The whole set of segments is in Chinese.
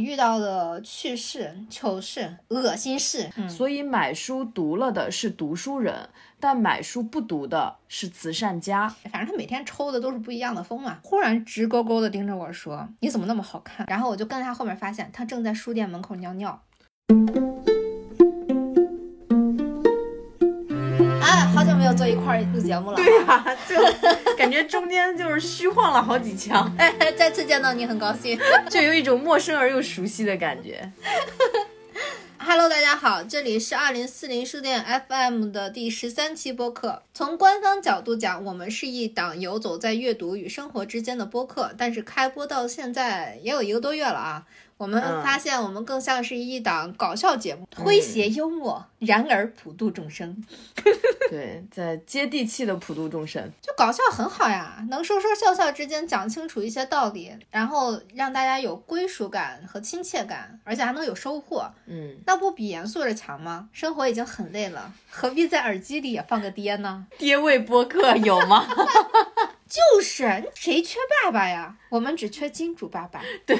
遇到的趣事、糗事、恶心事。所以买书读了的是读书人，但买书不读的是慈善家。反正他每天抽的都是不一样的风嘛。忽然直勾勾的盯着我说：“你怎么那么好看？”然后我就跟在他后面，发现他正在书店门口尿尿。久没有坐一块儿录节目了。对呀、就感觉中间就是虚晃了好几枪，哎，再次见到你很高兴。就有一种陌生而又熟悉的感觉。Hello，大家好，这里是二零四零书店 FM 的第十三期播客。从官方角度讲，我们是一档游走在阅读与生活之间的播客，但是开播到现在也有一个多月了啊。我们嗯发现，我们更像是一档搞笑节目，诙谐幽默，然而普度众生。对，在接地气的普度众生。就搞笑很好呀，能说说笑笑之间讲清楚一些道理，然后让大家有归属感和亲切感，而且还能有收获，嗯，那不比严肃着强吗？生活已经很累了，何必在耳机里也放个爹呢？爹味播客有吗？就是谁缺爸爸呀？我们只缺金主爸爸。对，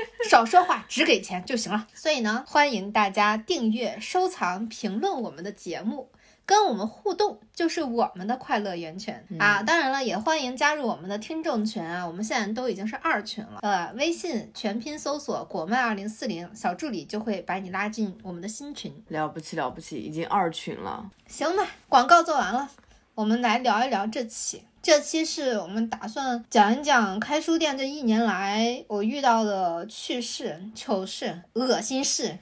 少说话，只给钱就行了。所以呢，欢迎大家订阅、收藏、评论我们的节目。跟我们互动就是我们的快乐源泉、啊！当然了，也欢迎加入我们的听众群啊！我们现在都已经是二群了。呃，微信全拼搜索“果漫二零四零”，小助理就会把你拉进我们的新群。了不起了不起，已经二群了。行吧，广告做完了，我们来聊一聊这期。这期是我们打算讲一讲开书店这一年来我遇到的趣事、糗事、恶心事，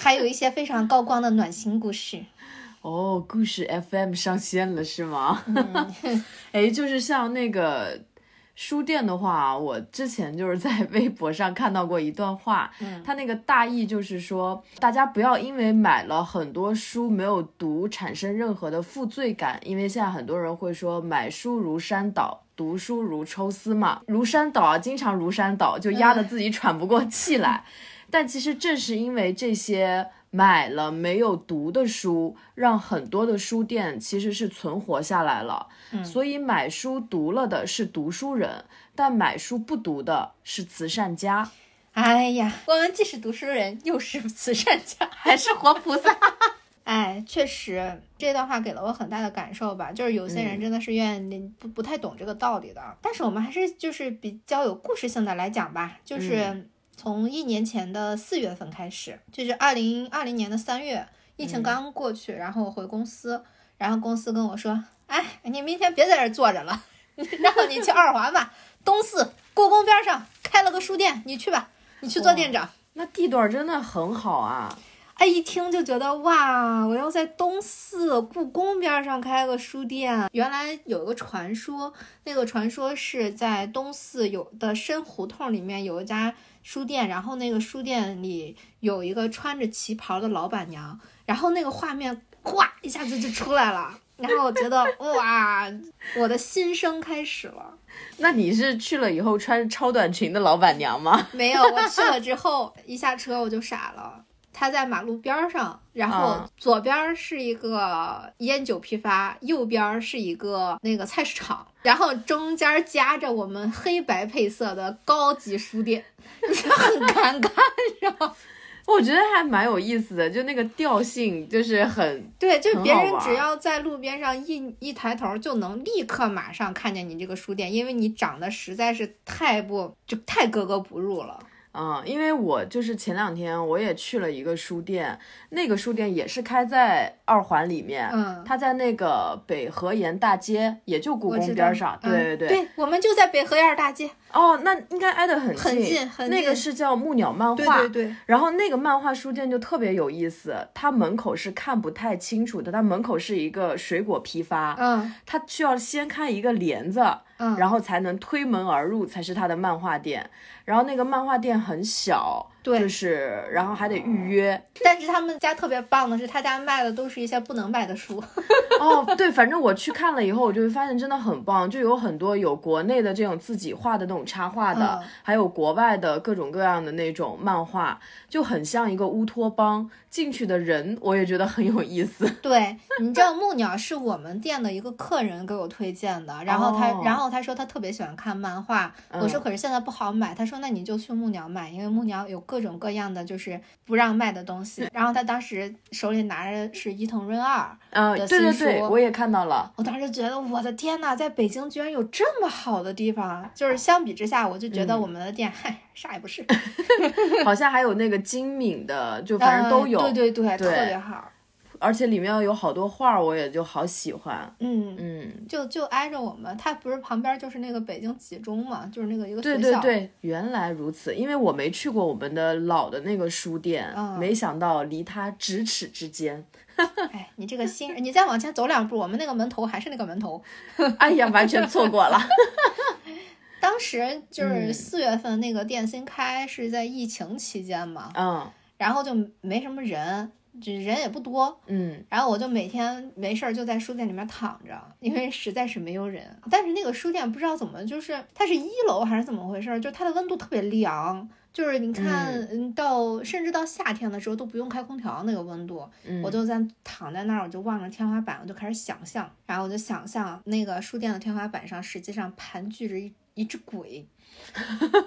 还有一些非常高光的暖心故事。哦，故事 FM 上线了是吗？哎，就是像那个书店的话，我之前就是在微博上看到过一段话，嗯它那个大意就是说，大家不要因为买了很多书没有读产生任何的负罪感，因为现在很多人会说买书如山倒。读书如抽丝嘛，如山倒啊，经常如山倒，就压得自己喘不过气来。但其实正是因为这些买了没有读的书，让很多的书店其实是存活下来了。所以买书读了的是读书人，但买书不读的是慈善家。哎呀，我们既是读书人，又是慈善家，还是活菩萨。哎，确实，这段话给了我很大的感受吧。就是有些人真的是愿意不不太懂这个道理的，但是我们还是就是比较有故事性的来讲吧。就是从一年前的四月份开始，就是二零二零年的三月，疫情刚过去，然后我回公司，然后公司跟我说：“哎，你明天别在这儿坐着了，让你去二环吧，东四故宫边上开了个书店，你去吧，你去做店长。”那地段真的很好啊！哎，一听就觉得哇，我要在东四故宫边上开个书店。原来有个传说，那个传说是在东四有的深胡同里面有一家书店，然后那个书店里有一个穿着旗袍的老板娘，然后那个画面哗一下子就出来了。然后我觉得 哇，我的新生开始了。那你是去了以后穿超短裙的老板娘吗？没有，我去了之后一下车我就傻了。他在马路边儿上，然后嗯左边儿是一个烟酒批发，右边儿是一个那个菜市场，然后中间夹着我们黑白配色的高级书店，很尴尬，你知道吗？我觉得还蛮有意思的，就那个调性就是很对，就别人只要在路边上一一抬头，就能立刻马上看见你这个书店，因为你长得实在是太不就太格格不入了。嗯，因为我就是前两天我也去了一个书店，那个书店也是开在二环里面，嗯它在那个北河沿大街，也就故宫边上，对对对对，我们就在北河沿儿大街。哦，那应该挨得很近，很近。很那个是叫木鸟漫对画，对对，然后那个漫画书店就特别有意思，它门口是看不太清楚的，它门口是一个水果批发，嗯。它需要先开一个帘子，嗯，然后才能推门而入，才是它的漫画店。然后那个漫画店很小，对就是然后还得预约。但是他们家特别棒的是，他家卖的都是一些不能卖的书。哦，对，反正我去看了以后，我就会发现真的很棒，就有很多有国内的这种自己画的那种插画的，嗯还有国外的各种各样的那种漫画，就很像一个乌托邦。进去的人我也觉得很有意思。对，你知道木鸟是我们店的一个客人给我推荐的，然后他，哦然后他说他特别喜欢看漫画，我说嗯可是现在不好买，他说那你就去木鸟买，因为木鸟有各种各样的就是不让卖的东西。然后他当时手里拿着是伊藤润二，呃，的对对新对，书我也看到了。我当时觉得我的天呐，在北京居然有这么好的地方，就是相比之下，我就觉得嗯我们的店，嗨，啥也不是，好像还有那个精敏的，就反正都有，对对，对特别好，而且里面有好多画儿，我也就好喜欢。嗯。嗯，就就挨着我们，它不是旁边就是那个北京几中嘛，就是那个一个学校。对对对，原来如此。因为我没去过我们的老的那个书店，嗯没想到离它咫尺之间。哎，你这个新人，你再往前走两步，我们那个门头还是那个门头。哎呀，完全错过了。当时就是嗯四月份那个店新开，是在疫情期间嘛，嗯然后就没什么人，就人也不多。嗯然后我就每天没事儿就在书店里面躺着，因为实在是没有人。但是那个书店不知道怎么，就是它是一楼还是怎么回事儿，就它的温度特别凉。就是你看，嗯，到甚至到夏天的时候都不用开空调，那个温度，嗯，我就在躺在那儿，我就望着天花板，我就开始想象，然后我就想象那个书店的天花板上实际上盘踞着一一只鬼，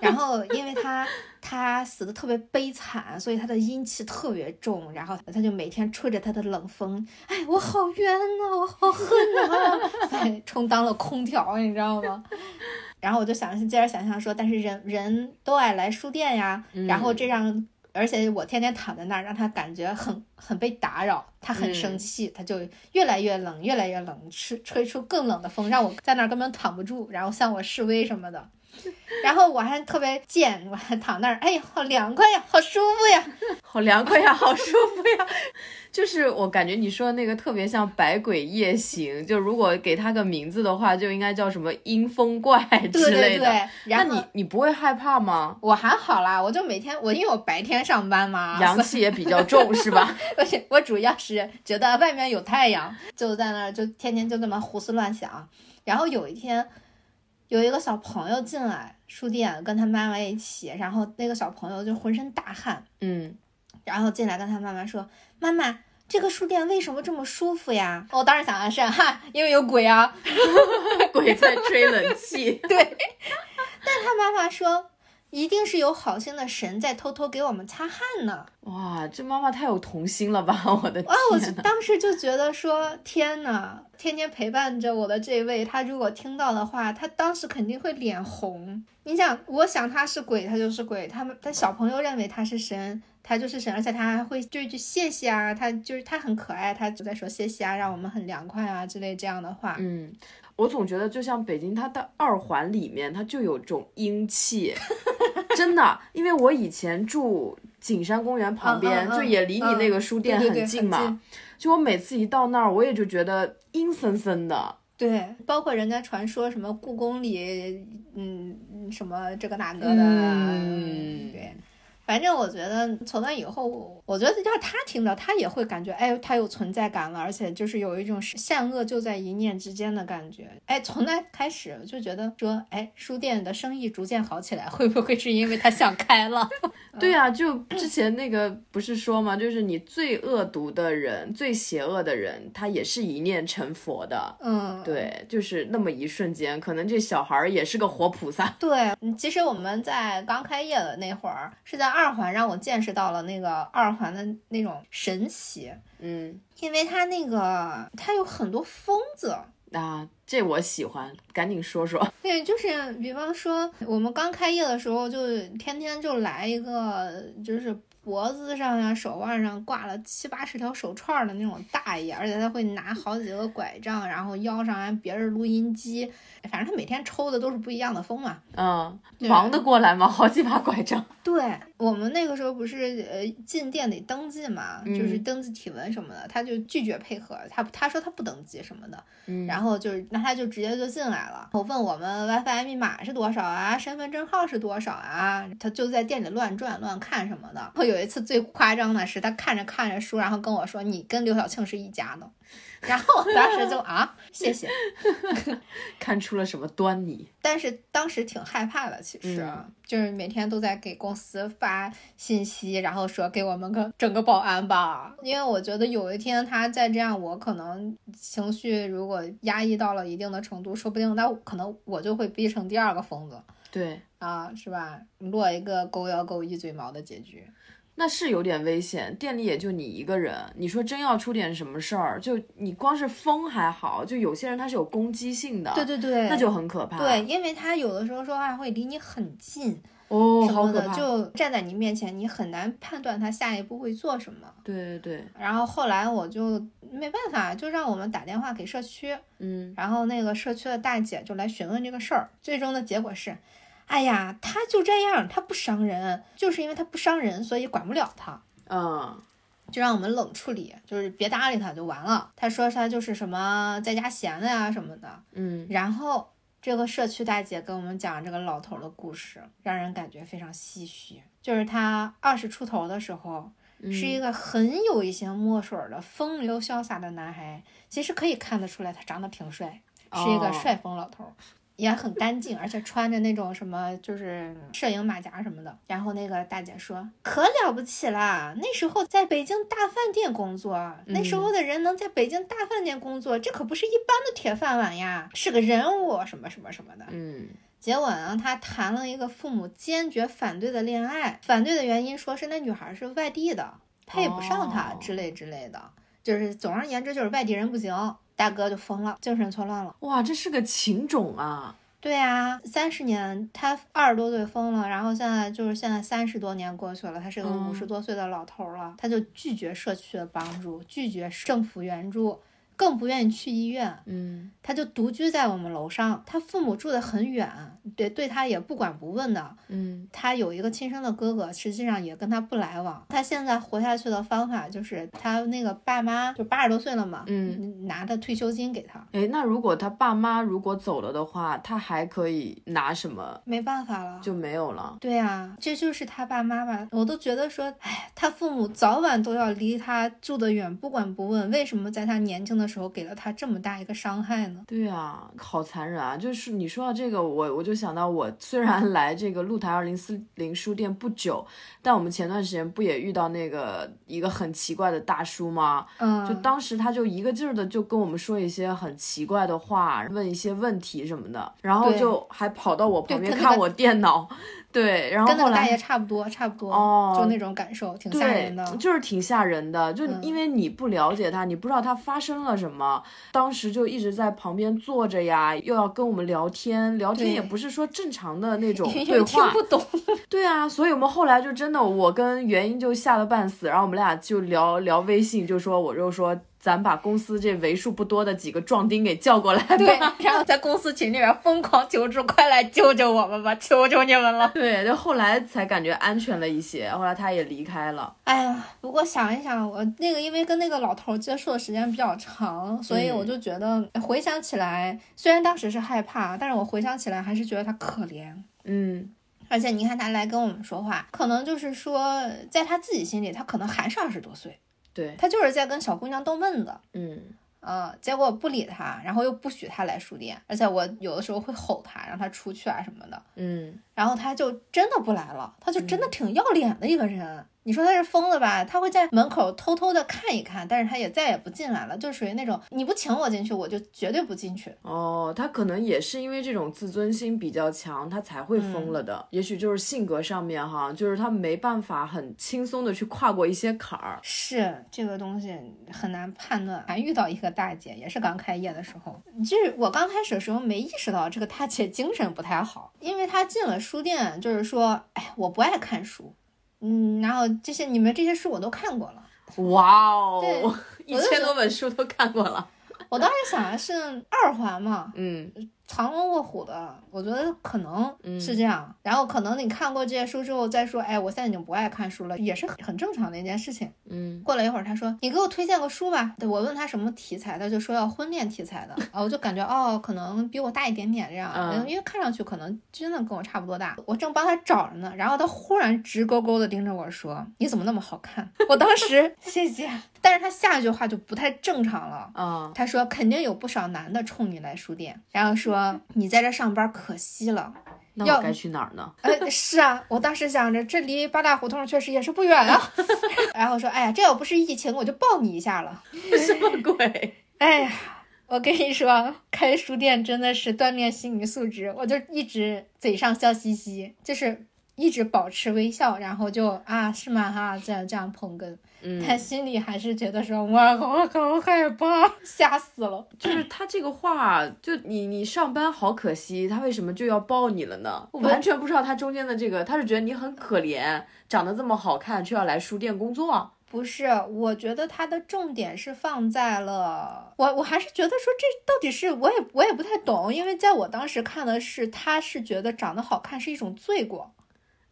然后因为他他死的特别悲惨，所以他的阴气特别重，然后他就每天吹着他的冷风，哎，我好冤呐、我好恨呐、在 充当了空调，你知道吗？然后我就想接着想象说，但是人人都爱来书店呀，然后这让，而且我天天躺在那儿，让他感觉很很被打扰，他很生气，他就越来越冷，越来越冷，吹吹出更冷的风，让我在那儿根本躺不住，然后向我示威什么的。然后我还特别贱，我还躺那儿，哎呀，好凉快呀，好舒服呀。好凉快呀，好舒服呀。就是我感觉你说的那个特别像《百鬼夜行》，就如果给它个名字的话，就应该叫什么阴风怪之类的。对然后你你不会害怕吗？我还好啦，我就每天我因为我白天上班嘛，阳气也比较重是吧？而且我主要是觉得外面有太阳，就在那儿就天天就这么胡思乱想。然后有一天，有一个小朋友进来书店，跟他妈妈一起，然后那个小朋友就浑身大汗，嗯，然后进来跟他妈妈说：“妈妈，这个书店为什么这么舒服呀？”我当时想的是，哈，因为有鬼啊。鬼在吹冷气。对，但他妈妈说。一定是有好心的神在偷偷给我们擦汗呢！哇，这妈妈太有童心了吧！我的啊，我当时就觉得说，天呐，天天陪伴着我的这位，他如果听到的话，他当时肯定会脸红。你想，我想他是鬼，他就是鬼；他们，他小朋友认为他是神，他就是神，而且他还会就一句谢谢啊，他就是他很可爱，他就在说谢谢啊，让我们很凉快啊之类这样的话。嗯，我总觉得就像北京，它的二环里面它就有种阴气，真的，因为我以前住景山公园旁边，嗯嗯嗯就也离你那个书店对对对很近嘛，很近就我每次一到那儿，我也就觉得阴森森的。对，包括人家传说什么故宫里，嗯，什么这个那个的，嗯对。反正我觉得从那以后，我觉得要是他听到，他也会感觉，哎，他有存在感了，而且就是有一种善恶就在一念之间的感觉。哎，从那开始就觉得说，哎，书店的生意逐渐好起来，会不会是因为他想开了？对啊、就之前那个不是说嘛，就是你最恶毒的人、最邪恶的人，他也是一念成佛的。嗯，对，就是那么一瞬间，可能这小孩儿也是个活菩萨。对，嗯其实我们在刚开业的那会儿，是在二环让我见识到了那个二环的那种神奇，嗯，因为它那个它有很多疯子。啊，这我喜欢，赶紧说说。对，就是比方说我们刚开业的时候，就天天就来一个，就是脖子上呀、手腕上挂了七八十条手串儿的那种大爷，而且他会拿好几个拐杖，然后腰上还别着录音机，反正他每天抽的都是不一样的风嘛。嗯，忙得过来吗？好几把拐杖。对我们那个时候不是呃进店得登记嘛，就是嗯。登记体温什么的，他就拒绝配合，他他说他不登记什么的，嗯。然后就是那他就直接就进来了，我问我们 WiFi 密码是多少啊，身份证号是多少啊，他就在店里乱转乱看什么的。我有一次最夸张的是，他看着看着书，然后跟我说你跟刘晓庆是一家的，然后我当时就啊谢谢，看出了什么端倪？但是当时挺害怕的，其实、嗯就是每天都在给公司发信息，然后说给我们个整个保安吧，因为我觉得有一天他再这样，我可能情绪如果压抑到了一定的程度，说不定那可能我就会逼成第二个疯子对，啊，是吧？落一个狗咬狗一嘴毛的结局。那是有点危险。店里也就你一个人，你说真要出点什么事儿，就你光是疯还好，就有些人他是有攻击性的，对对对，那就很可怕。对，因为他有的时候说话会离你很近，哦，什么的，好可怕。就站在你面前，你很难判断他下一步会做什么。对对对，然后后来我就没办法，就让我们打电话给社区，嗯，然后那个社区的大姐就来询问这个事儿。最终的结果是，哎呀，他就这样，他不伤人，就是因为他不伤人，所以管不了他。嗯，就让我们冷处理，就是别搭理他就完了。他说他就是什么在家闲的呀什么的。嗯，然后这个社区大姐跟我们讲这个老头儿的故事，让人感觉非常唏嘘。就是他二十出头的时候，是一个很有一些墨水儿的风流潇洒的男孩，其实可以看得出来他长得挺帅，是一个哦帅风老头儿。也很干净，而且穿着那种什么就是摄影马甲什么的。然后那个大姐说：“可了不起啦！那时候在北京大饭店工作，那时候的人能在北京大饭店工作，这可不是一般的铁饭碗呀，是个人物，什么什么什么的。”嗯，结果呢，他谈了一个父母坚决反对的恋爱，反对的原因说是那女孩是外地的，配不上他哦之类之类的，就是总而言之就是外地人不行。大哥就疯了，精神错乱了。哇，这是个情种啊！对啊，三十年，他二十多岁疯了，然后现在就是现在三十多年过去了，他是个嗯五十多岁的老头儿了，他就拒绝社区的帮助，拒绝政府援助，更不愿意去医院。嗯，他就独居在我们楼上，他父母住得很远，对对他也不管不问的。嗯，他有一个亲生的哥哥，实际上也跟他不来往。他现在活下去的方法就是他那个爸妈就八十多岁了嘛，嗯，拿的退休金给他。哎，那如果他爸妈如果走了的话，他还可以拿什么？没办法了，就没有了。对呀、这就是他爸妈吧。我都觉得说，哎，他父母早晚都要离他住得远，不管不问。为什么在他年轻的时候给了他这么大一个伤害呢？对啊，好残忍啊！就是你说到这个，我我就想到，我虽然来这个露台二零四零书店不久，但我们前段时间不也遇到那个一个很奇怪的大叔吗？嗯，就当时他就一个劲儿的就跟我们说一些很奇怪的话，问一些问题什么的，然后就还跑到我旁边看我电脑，对，然后跟那个大爷差不多，差不多，哦就那种感受，挺吓人的。就是挺吓人的。就嗯因为你不了解他，你不知道他发生了什么，当时就一直在旁边坐着呀，又要跟我们聊天，聊天也不是说正常的那种因对话听不。懂，对啊，所以我们后来就真的，我跟元英就吓得半死，然后我们俩就聊聊微信，就说我就说咱把公司这为数不多的几个壮丁给叫过来吧。对，然后在公司群里面疯狂求助，快来救救我们吧，求求你们了。对，就后来才感觉安全了一些，后来他也离开了。哎呀，不过想一想，我那个因为跟那个老头儿接触的时间比较长，所以我就觉得回想起来，虽然当时是害怕，但是我回想起来还是觉得他可怜。嗯，而且你看他来跟我们说话，可能就是说，在他自己心里，他可能还是二十多岁，对，他就是在跟小姑娘逗闷子。嗯嗯，结果不理他，然后又不许他来书店，而且我有的时候会吼他，让他出去啊什么的，嗯，然后他就真的不来了，他就真的挺要脸的一个人。你说他是疯了吧？他会在门口偷偷的看一看，但是他也再也不进来了，就属于那种你不请我进去，我就绝对不进去。哦，他可能也是因为这种自尊心比较强，他才会疯了的。也许就是性格上面哈，就是他没办法很轻松的去跨过一些坎儿。是这个东西很难判断。还遇到一个大姐，也是刚开业的时候，就是我刚开始的时候没意识到这个大姐精神不太好，因为她进了书店，就是说，哎，我不爱看书，嗯，然后这些你们这些书我都看过了。哇哦，一千多本书都看过了。我当时想的是二环嘛，嗯，藏龙卧虎的，我觉得可能是这样。然后可能你看过这些书之后再说，哎，我现在已经不爱看书了，也是很很正常的一件事情。嗯，过了一会儿，他说你给我推荐个书吧。对我问他什么题材，他就说要婚恋题材的啊，我就感觉哦，可能比我大一点点这样，因为看上去可能真的跟我差不多大。我正帮他找着呢，然后他忽然直勾勾的盯着我说：“你怎么那么好看？” 我当时谢谢，但是他下一句话就不太正常了啊。他说肯定有不少男的冲你来书店，然后说你在这上班可惜了。那我该去哪儿呢？呃，是啊，我当时想着这离八大胡同确实也是不远啊。然后说，哎呀，这要不是疫情，我就抱你一下了。什么鬼？哎呀，我跟你说，开书店真的是锻炼心理素质。我就一直嘴上笑嘻嘻，就是一直保持微笑，然后就啊，是吗？哈，这样这样捧哏。他心里还是觉得说，我好好害怕，吓死了。就是他这个话，就你你上班好可惜，他为什么就要抱你了呢？我完全不知道他中间的这个，他是觉得你很可怜，长得这么好看，却要来书店工作。不是，我觉得他的重点是放在了我，我还是觉得说这到底是我也我也不太懂，因为在我当时看的是，他是觉得长得好看是一种罪过。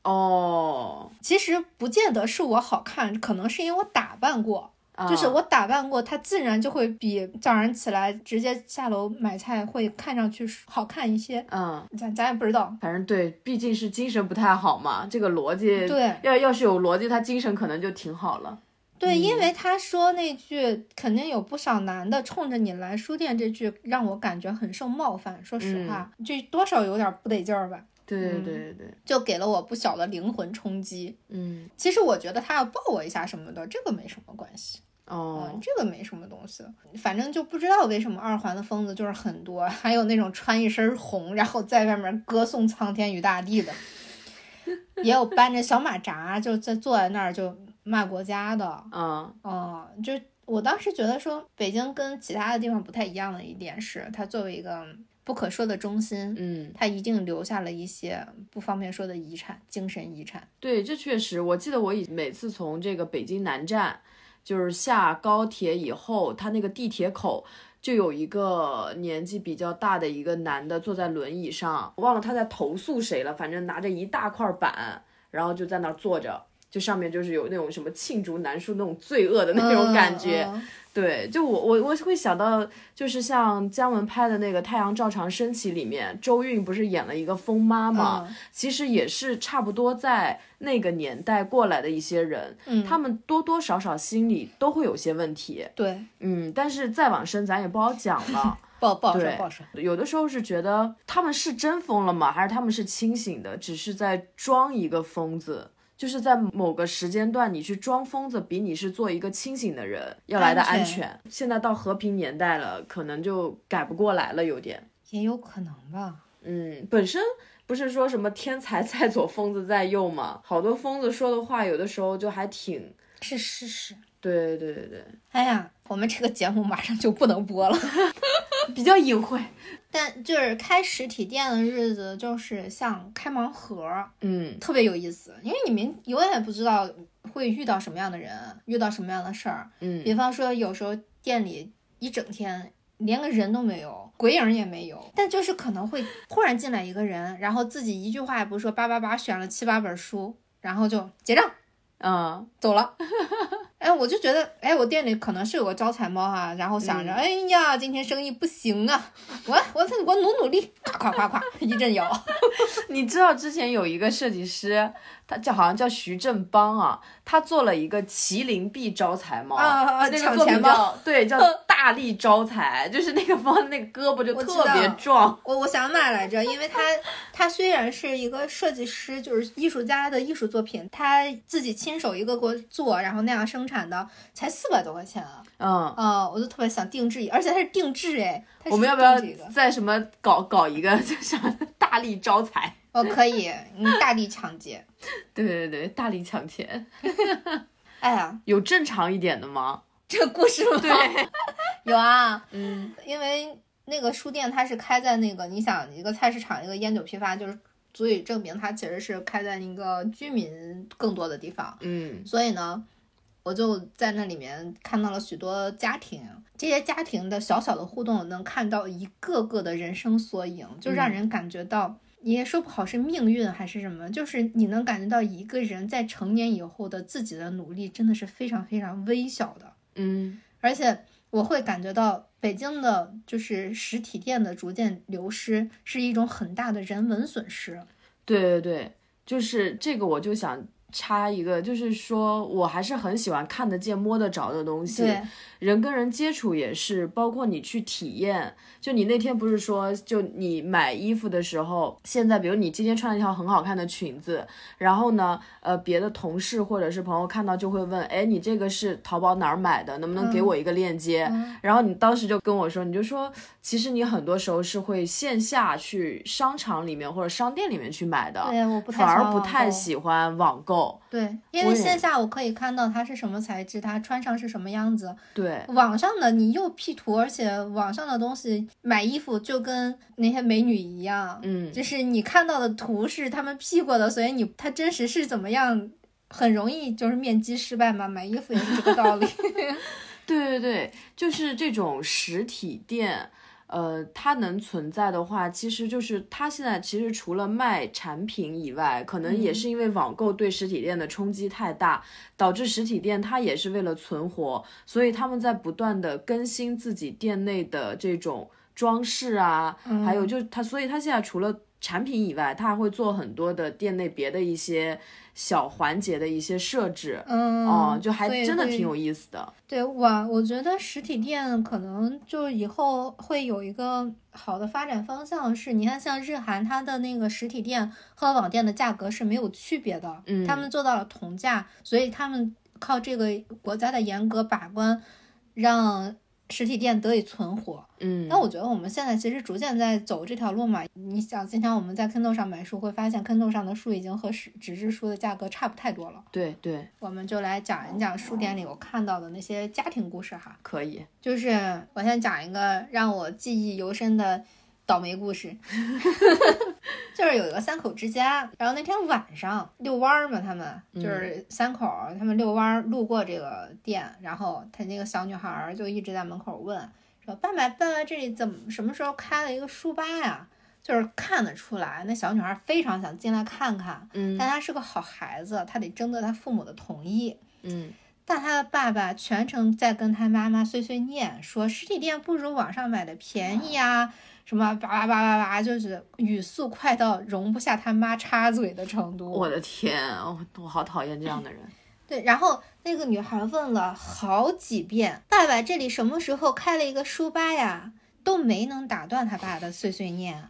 哦，其实不见得是我好看，可能是因为我打扮过，就是我打扮过，它自然就会比早上起来直接下楼买菜会看上去好看一些。嗯，咱咱也不知道，反正对，毕竟是精神不太好嘛，这个逻辑对，要要是有逻辑，他精神可能就挺好了。对，因为他说那句肯定有不少男的冲着你来书店，这句让我感觉很受冒犯。说实话，这多少有点不得劲儿吧。对对对对，就给了我不小的灵魂冲击。嗯，其实我觉得他要抱我一下什么的，这个没什么关系。哦，这个没什么东西。反正就不知道为什么二环的疯子就是很多，还有那种穿一身红，然后在外面歌颂苍天与大地的，也有搬着小马扎就在坐在那儿就骂国家的。嗯嗯，就我当时觉得说，北京跟其他的地方不太一样的一点是，它作为一个。不可说的中心，嗯，他一定留下了一些不方便说的遗产，精神遗产。对，这确实，我记得我以每次从这个北京南站，就是下高铁以后，他那个地铁口就有一个年纪比较大的一个男的坐在轮椅上，我忘了他在投诉谁了，反正拿着一大块板，然后就在那儿坐着，就上面就是有那种什么罄竹难书那种罪恶的那种感觉。对，就我我我会想到，就是像姜文拍的那个《太阳照常升起》里面，周韵不是演了一个疯妈吗？其实也是差不多在那个年代过来的一些人，嗯，他们多多少少心里都会有些问题。对，嗯，但是再往深咱也不好讲了，不不好说不好说。有的时候是觉得他们是真疯了吗？还是他们是清醒的，只是在装一个疯子？就是在某个时间段，你去装疯子，比你是做一个清醒的人要来的安全。现在到和平年代了，可能就改不过来了，有点。也有可能吧。嗯，本身不是说什么天才 在左，疯子在右吗？好多疯子说的话，有的时候就还挺是事实。对对对对。哎呀，我们这个节目马上就不能播了。比较隐晦，但就是开实体店的日子，就是像开盲盒，嗯，特别有意思，因为你们永远不知道会遇到什么样的人，遇到什么样的事儿，嗯，比方说有时候店里一整天连个人都没有，鬼影也没有，但就是可能会忽然进来一个人，然后自己一句话也不说，叭叭叭选了七八本书，然后就结账，嗯，走了。哎，我就觉得，哎，我店里可能是有个招财猫哈，然后想着，哎呀，今天生意不行啊，我我我努努力，夸夸夸一阵摇。你知道之前有一个设计师，他叫好像叫徐振邦啊，他做了一个麒麟臂招财猫，啊，那个作品叫对 叫大力招财，就是那个猫那个胳膊就特别壮。我我想买来着，因为他他虽然是一个设计师，就是艺术家的艺术作品，他自己亲手一个给我做，然后那样生。产的才四百多块钱啊！嗯啊，我就特别想定制，而且它是定制哎。我们要不要在什么搞搞一个，就想 大力招财？哦，可以，你大力抢劫。对对对，大力抢钱。哎呀，有正常一点的吗？这个故事吗？对，有啊。嗯，因为那个书店它是开在那个，你想一个菜市场，一个烟酒批发，就是足以证明它其实是开在一个居民更多的地方。嗯，所以呢。我就在那里面看到了许多家庭，这些家庭的小小的互动，能看到一个个的人生缩影，就让人感觉到，你也说不好是命运还是什么，就是你能感觉到一个人在成年以后的自己的努力真的是非常非常微小的，嗯，而且我会感觉到北京的就是实体店的逐渐流失是一种很大的人文损失。对对对，就是这个，我就想。插一个，就是说我还是很喜欢看得见、摸得着的东西。对，人跟人接触也是，包括你去体验。就你那天不是说，就你买衣服的时候，现在比如你今天穿了一条很好看的裙子，然后呢，呃，别的同事或者是朋友看到就会问，哎，你这个是淘宝哪儿买的？能不能给我一个链接？然后你当时就跟我说，你就说，其实你很多时候是会线下去商场里面或者商店里面去买的，对，我不太反而不太喜欢网购。对，因为线下我可以看到它是什么材质，它穿上是什么样子。对，网上的你又 P 图，而且网上的东西买衣服就跟那些美女一样，嗯，就是你看到的图是他们 P 过的，所以你它真实是怎么样，很容易就是面基失败嘛。买衣服也是这个道理。对对对，就是这种实体店。呃，它能存在的话，其实就是它现在其实除了卖产品以外，可能也是因为网购对实体店的冲击太大，导致实体店它也是为了存活，所以他们在不断的更新自己店内的这种装饰啊，还有就它，所以它现在除了产品以外，它还会做很多的店内别的一些。小环节的一些设置，嗯，哦，就还真的挺有意思的。对，我我觉得实体店可能就以后会有一个好的发展方向，是你看像日韩，它的那个实体店和网店的价格是没有区别的，嗯，他们做到了同价，所以他们靠这个国家的严格把关，让。实体店得以存活，嗯，那我觉得我们现在其实逐渐在走这条路嘛。你想，今天我们在 Kindle 上买书，会发现 Kindle 上的书已经和纸纸质书的价格差不太多了。对对，我们就来讲一讲书店里我看到的那些家庭故事哈。可以，就是我先讲一个让我记忆犹深的。倒霉故事，就是有一个三口之家，然后那天晚上遛弯儿嘛，他们就是三口，他们遛弯儿路过这个店，然后他那个小女孩就一直在门口问说：“爸爸，爸爸，这里怎么什么时候开了一个书吧呀？”就是看得出来，那小女孩非常想进来看看，嗯，但她是个好孩子，她得征得她父母的同意，嗯，但她的爸爸全程在跟她妈妈碎碎念，说实体店不如网上买的便宜啊。什么叭叭叭叭叭，就是语速快到容不下他妈插嘴的程度。我的天，我我好讨厌这样的人。对，然后那个女孩问了好几遍：“爸爸，这里什么时候开了一个书吧呀？”都没能打断他爸的碎碎念。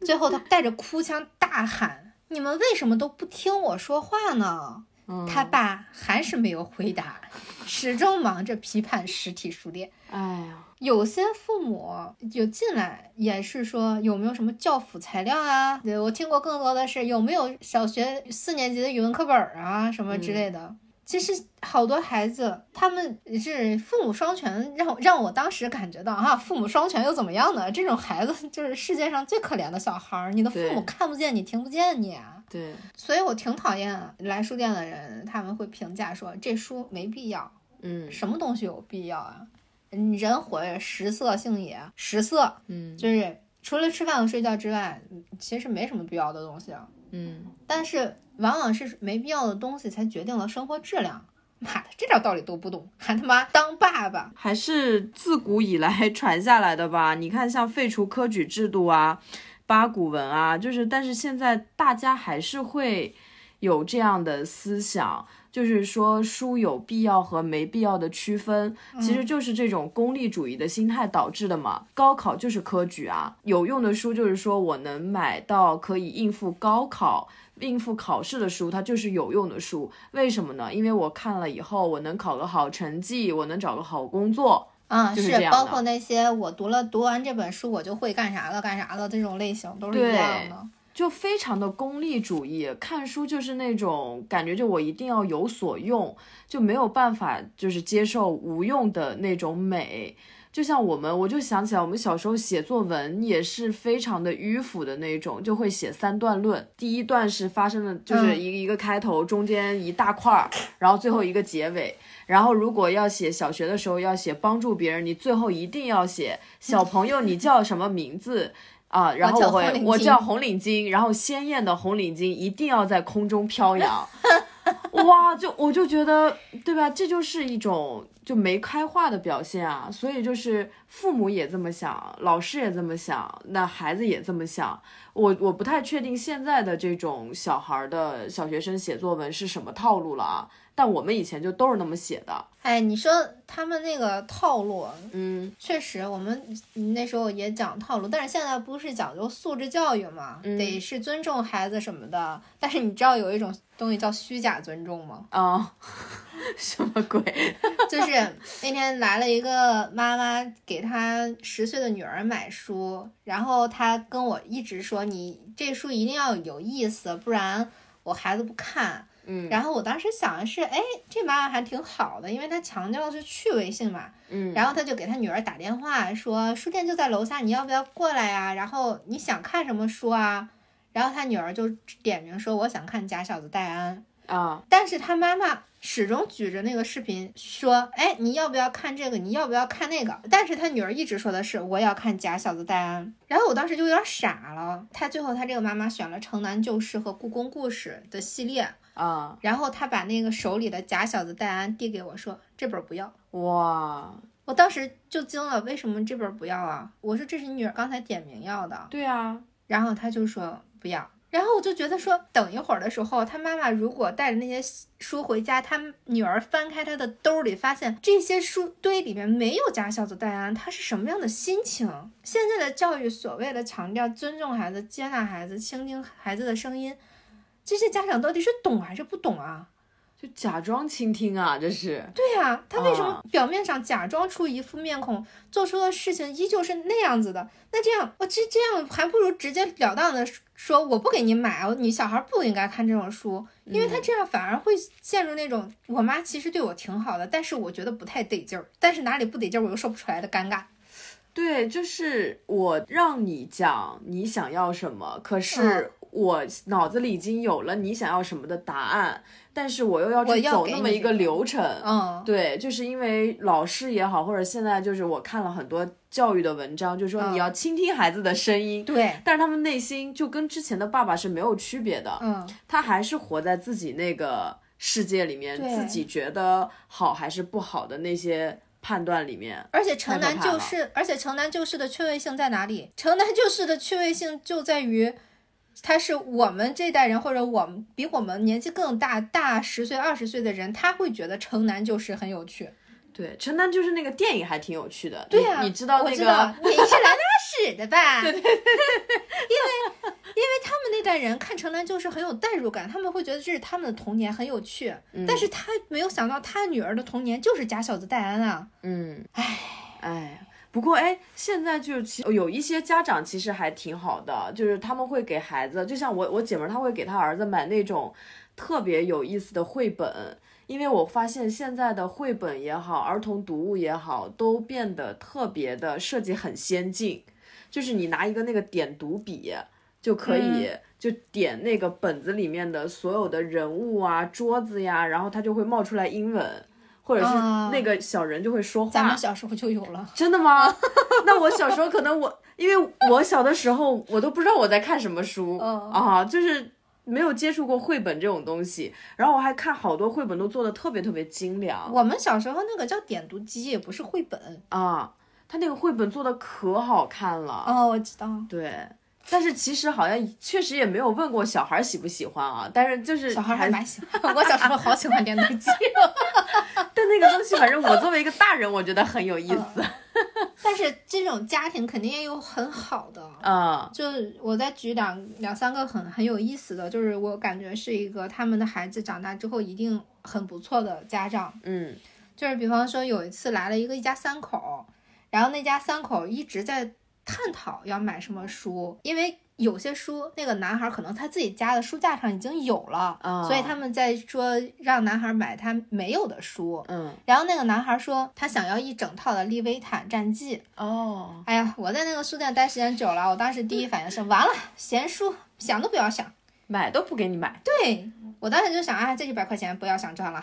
最后，他带着哭腔大喊：“你们为什么都不听我说话呢？”他爸还是没有回答，始终忙着批判实体书店。哎呀。有些父母就进来也是说有没有什么教辅材料啊？对我听过更多的是有没有小学四年级的语文课本啊什么之类的。其实好多孩子他们是父母双全，让让我当时感觉到哈，父母双全又怎么样呢？这种孩子就是世界上最可怜的小孩儿，你的父母看不见你，听不见你。对，所以我挺讨厌来书店的人，他们会评价说这书没必要。嗯，什么东西有必要啊？人活着，食色性也，食色，嗯，就是除了吃饭和睡觉之外，其实没什么必要的东西，嗯，但是往往是没必要的东西才决定了生活质量。妈的，这点道理都不懂，还他妈当爸爸？还是自古以来传下来的吧？你看，像废除科举制度啊，八股文啊，就是，但是现在大家还是会有这样的思想。就是说，书有必要和没必要的区分，其实就是这种功利主义的心态导致的嘛。高考就是科举啊，有用的书就是说我能买到可以应付高考、应付考试的书，它就是有用的书。为什么呢？因为我看了以后，我能考个好成绩，我能找个好工作啊。是包括那些我读了读完这本书我就会干啥了干啥了这种类型都是一样的。就非常的功利主义，看书就是那种感觉，就我一定要有所用，就没有办法就是接受无用的那种美。就像我们，我就想起来，我们小时候写作文也是非常的迂腐的那种，就会写三段论。第一段是发生的，就是一个一个开头，中间一大块儿，然后最后一个结尾。然后如果要写小学的时候要写帮助别人，你最后一定要写小朋友你叫什么名字啊？然后我会我叫红领巾，然后鲜艳的红领巾一定要在空中飘扬。哇，就我就觉得，对吧？这就是一种就没开化的表现啊。所以就是父母也这么想，老师也这么想，那孩子也这么想。我我不太确定现在的这种小孩的小学生写作文是什么套路了啊。但我们以前就都是那么写的。哎，你说他们那个套路，嗯，确实，我们那时候也讲套路，但是现在不是讲究素质教育嘛，得是尊重孩子什么的。但是你知道有一种东西叫虚假尊重吗？啊，什么鬼？就是那天来了一个妈妈，给她十岁的女儿买书，然后她跟我一直说：“你这书一定要有意思，不然我孩子不看。”嗯，然后我当时想的是，哎，这妈妈还挺好的，因为她强调的是趣味性嘛。嗯，然后她就给她女儿打电话说，书店就在楼下，你要不要过来呀？然后你想看什么书啊？然后她女儿就点名说，我想看《假小子戴安》啊。但是她妈妈始终举着那个视频说，哎，你要不要看这个？你要不要看那个？但是她女儿一直说的是，我要看《假小子戴安》。然后我当时就有点傻了。她最后她这个妈妈选了《城南旧事》和《故宫故事》的系列。啊，然后他把那个手里的假小子戴安递给我说：“这本不要。”哇，我当时就惊了，为什么这本不要啊？我说这是你女儿刚才点名要的。对啊，然后他就说不要。然后我就觉得说，等一会儿的时候，他妈妈如果带着那些书回家，他女儿翻开他的兜里，发现这些书堆里面没有假小子戴安，他是什么样的心情？现在的教育所谓的强调尊重孩子、接纳孩子、倾听孩子的声音。这些家长到底是懂还是不懂啊？就假装倾听啊，这是。对呀，他为什么表面上假装出一副面孔，做出的事情依旧是那样子的？那这样，我这这样还不如直截了当的说，我不给你买，你小孩不应该看这种书，因为他这样反而会陷入那种我妈其实对我挺好的，但是我觉得不太得劲儿，但是哪里不得劲儿我又说不出来的尴尬。对，就是我让你讲你想要什么，可是。我脑子里已经有了你想要什么的答案，但是我又要去走那么一个流程。嗯，对，就是因为老师也好，或者现在就是我看了很多教育的文章，就是说你要倾听孩子的声音。对，但是他们内心就跟之前的爸爸是没有区别的。嗯，他还是活在自己那个世界里面，自己觉得好还是不好的那些判断里面。而且城南旧事，而且城南旧事的趣味性在哪里？城南旧事的趣味性就在于。他是我们这代人，或者我们比我们年纪更大大十岁、二十岁的人，他会觉得《城南旧事》很有趣。对，《城南就是那个电影还挺有趣的。对呀，你知道那个？你是来拉屎的吧？对对对。因为因为他们那代人看《城南旧事》很有代入感，他们会觉得这是他们的童年，很有趣。但是他没有想到，他女儿的童年就是假小子戴安啊。嗯，唉唉。不过哎，现在就是其有一些家长其实还挺好的，就是他们会给孩子，就像我我姐们儿，她会给她儿子买那种特别有意思的绘本，因为我发现现在的绘本也好，儿童读物也好，都变得特别的设计很先进，就是你拿一个那个点读笔就可以就点那个本子里面的所有的人物啊、桌子呀，然后它就会冒出来英文。或者是那个小人就会说话，咱们小时候就有了，真的吗？那我小时候可能我，因为我小的时候我都不知道我在看什么书啊，就是没有接触过绘本这种东西。然后我还看好多绘本都做的特别特别精良。我们小时候那个叫点读机，也不是绘本啊，他那个绘本做的可好看了。哦，我知道。对。但是其实好像确实也没有问过小孩喜不喜欢啊，但是就是小孩还蛮喜欢。我小时候好喜欢电动机，但那个东西反正我作为一个大人，我觉得很有意思。但是这种家庭肯定也有很好的啊，就我再举两两三个很很有意思的，就是我感觉是一个他们的孩子长大之后一定很不错的家长。嗯，就是比方说有一次来了一个一家三口，然后那家三口一直在。探讨要买什么书，因为有些书那个男孩可能他自己家的书架上已经有了，啊所以他们在说让男孩买他没有的书。嗯，然后那个男孩说他想要一整套的《利维坦战记》。哦，哎呀，我在那个书店待时间久了，我当时第一反应是完了，闲书想都不要想。买都不给你买。对我当时就想，啊，这一百块钱不要想赚了。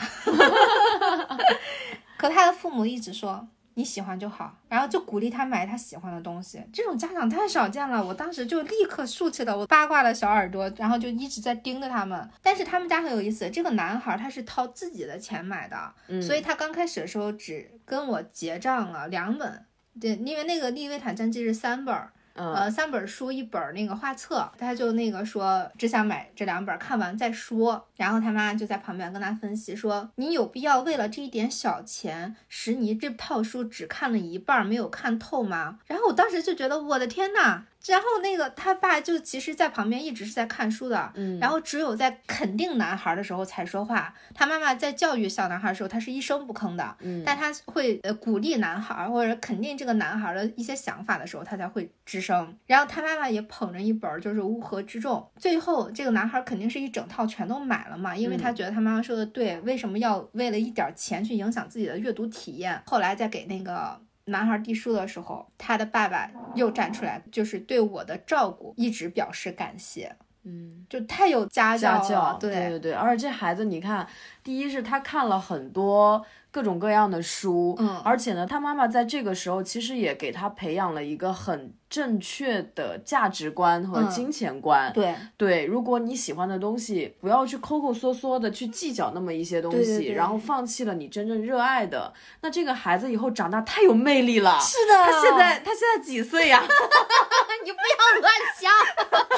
可他的父母一直说你喜欢就好，然后就鼓励他买他喜欢的东西。这种家长太少见了，我当时就立刻竖起了我八卦的小耳朵，然后就一直在盯着他们。但是他们家很有意思，这个男孩他是掏自己的钱买的，嗯所以他刚开始的时候只跟我结账了两本。对，因为那个《利维坦战记》是三本儿，呃，三本书一本那个画册，他就那个说只想买这两本，看完再说。然后他妈就在旁边跟他分析说，你有必要为了这一点小钱，使你这套书只看了一半，没有看透吗？然后我当时就觉得我的天呐！然后那个他爸就其实，在旁边一直是在看书的，嗯然后只有在肯定男孩的时候才说话。他妈妈在教育小男孩的时候，他是一声不吭的，嗯但他会呃鼓励男孩或者肯定这个男孩的一些想法的时候，他才会吱声。然后他妈妈也捧着一本儿就是《乌合之众》，最后这个男孩肯定是一整套全都买了嘛，因为他觉得他妈妈说的对，为什么要为了一点钱去影响自己的阅读体验？后来再给那个。男孩递书的时候，他的爸爸又站出来，就是对我的照顾一直表示感谢，嗯，就太有家教了。家教，对对对对，而且这孩子，你看，第一是他看了很多各种各样的书，嗯而且呢，他妈妈在这个时候其实也给他培养了一个很正确的价值观和嗯金钱观。对对，如果你喜欢的东西，不要去抠抠缩缩的去计较那么一些东西，对对对然后放弃了你真正热爱的，那这个孩子以后长大太有魅力了。是的，他现在他现在几岁呀、你不要乱想，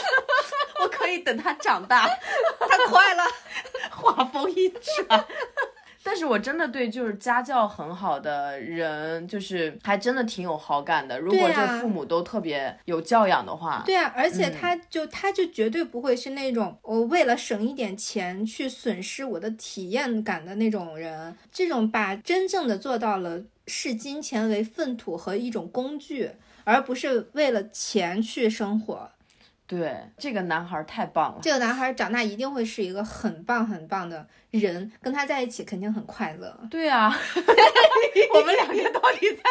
我可以等他长大。他快了。话锋一转。但是我真的对就是家教很好的人，就是还真的挺有好感的。如果这父母都特别有教养的话，对啊，而且嗯他就、他就绝对不会是那种我为了省一点钱去损失我的体验感的那种人。这种把真正的做到了视金钱为粪土和一种工具，而不是为了钱去生活。对这个男孩太棒了。这个男孩长大一定会是一个很棒很棒的人，跟他在一起肯定很快乐。对啊，我们两个到底在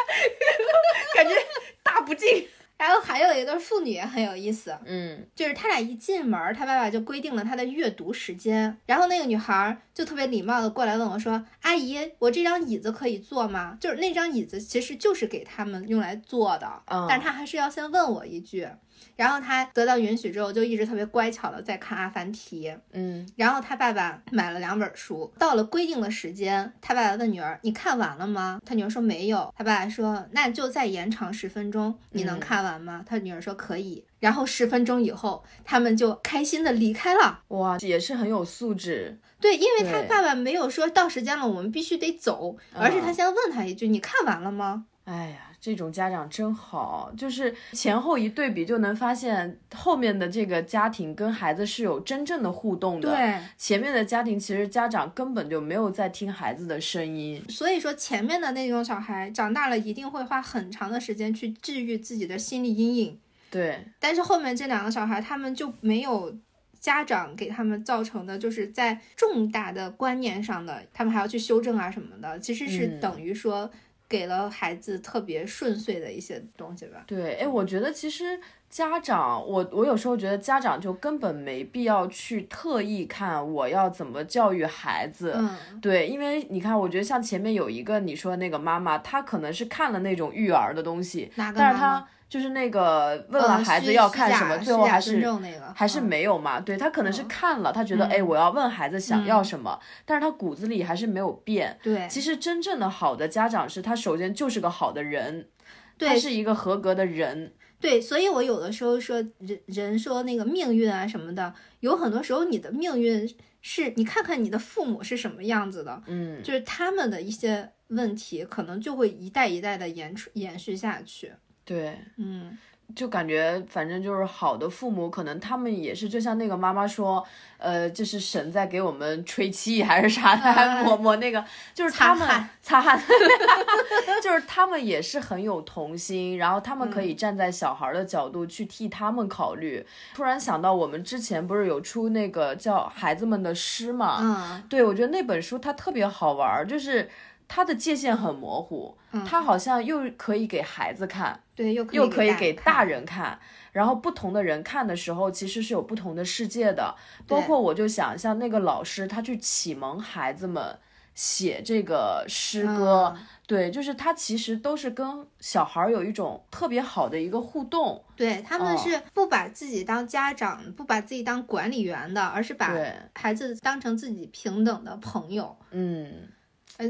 感觉大不敬。然后还有一对父女也很有意思，嗯就是他俩一进门儿，他爸爸就规定了他的阅读时间。然后那个女孩儿就特别礼貌的过来问我说：“阿姨，我这张椅子可以坐吗？”就是那张椅子其实就是给他们用来坐的，嗯但是他还是要先问我一句。然后他得到允许之后，就一直特别乖巧的在看《阿凡提》。嗯然后他爸爸买了两本书，到了规定的时间，他爸爸问女儿：“你看完了吗？”他女儿说没有。他爸爸说：“那就再延长十分钟，你能嗯看完吗？”他女儿说可以。然后十分钟以后，他们就开心的离开了。哇，也是很有素质。对，因为他爸爸没有说到时间了，我们必须得走，而是他嗯先问他一句：“你看完了吗哎呀，这种家长真好，就是前后一对比就能发现后面的这个家庭跟孩子是有真正的互动？”的。对，前面的家庭其实家长根本就没有在听孩子的声音。所以说前面的那种小孩长大了一定会花很长的时间去治愈自己的心理阴影。对，但是后面这两个小孩，他们就没有家长给他们造成的，就是在重大的观念上的，他们还要去修正啊什么的，其实是嗯等于说给了孩子特别顺遂的一些东西吧。对，哎，我觉得其实家长，我我有时候觉得家长就根本没必要去特意看我要怎么教育孩子。嗯，对，因为你看，我觉得像前面有一个你说的那个妈妈，她可能是看了那种育儿的东西，哪个但是她就是那个问了呃孩子要看什么，最后还是那个还是嗯没有嘛。对他可能是嗯看了，他觉得哎，嗯我要问孩子想要嗯什么，但是他骨子里还是没有变。对其实真正的好的家长是他首先就是个好的人，他对是一个合格的人。对，所以我有的时候说人人说那个命运啊什么的，有很多时候你的命运是你看看你的父母是什么样子的，嗯，就是他们的一些问题可能就会一代一代的延出延续下去。对。嗯就感觉反正就是好的父母，可能他们也是就像那个妈妈说，呃，就是神在给我们吹气还是啥的，还抹抹那个，就是他们擦汗，就是他们也是很有童心，然后他们可以站在小孩的角度去替他们考虑。突然想到，我们之前不是有出那个叫《孩子们的诗》嘛？嗯，对，我觉得那本书它特别好玩，就是它的界限很模糊，它好像又可以给孩子看，对，又又可以给大人看。然后不同的人看的时候，其实是有不同的世界的。包括我就想，像那个老师，他去启蒙孩子们写这个诗歌，对，就是他其实都是跟小孩有一种特别好的一个互动。对，他们是不把自己当家长，不把自己当管理员的，而是把孩子当成自己平等的朋友。嗯。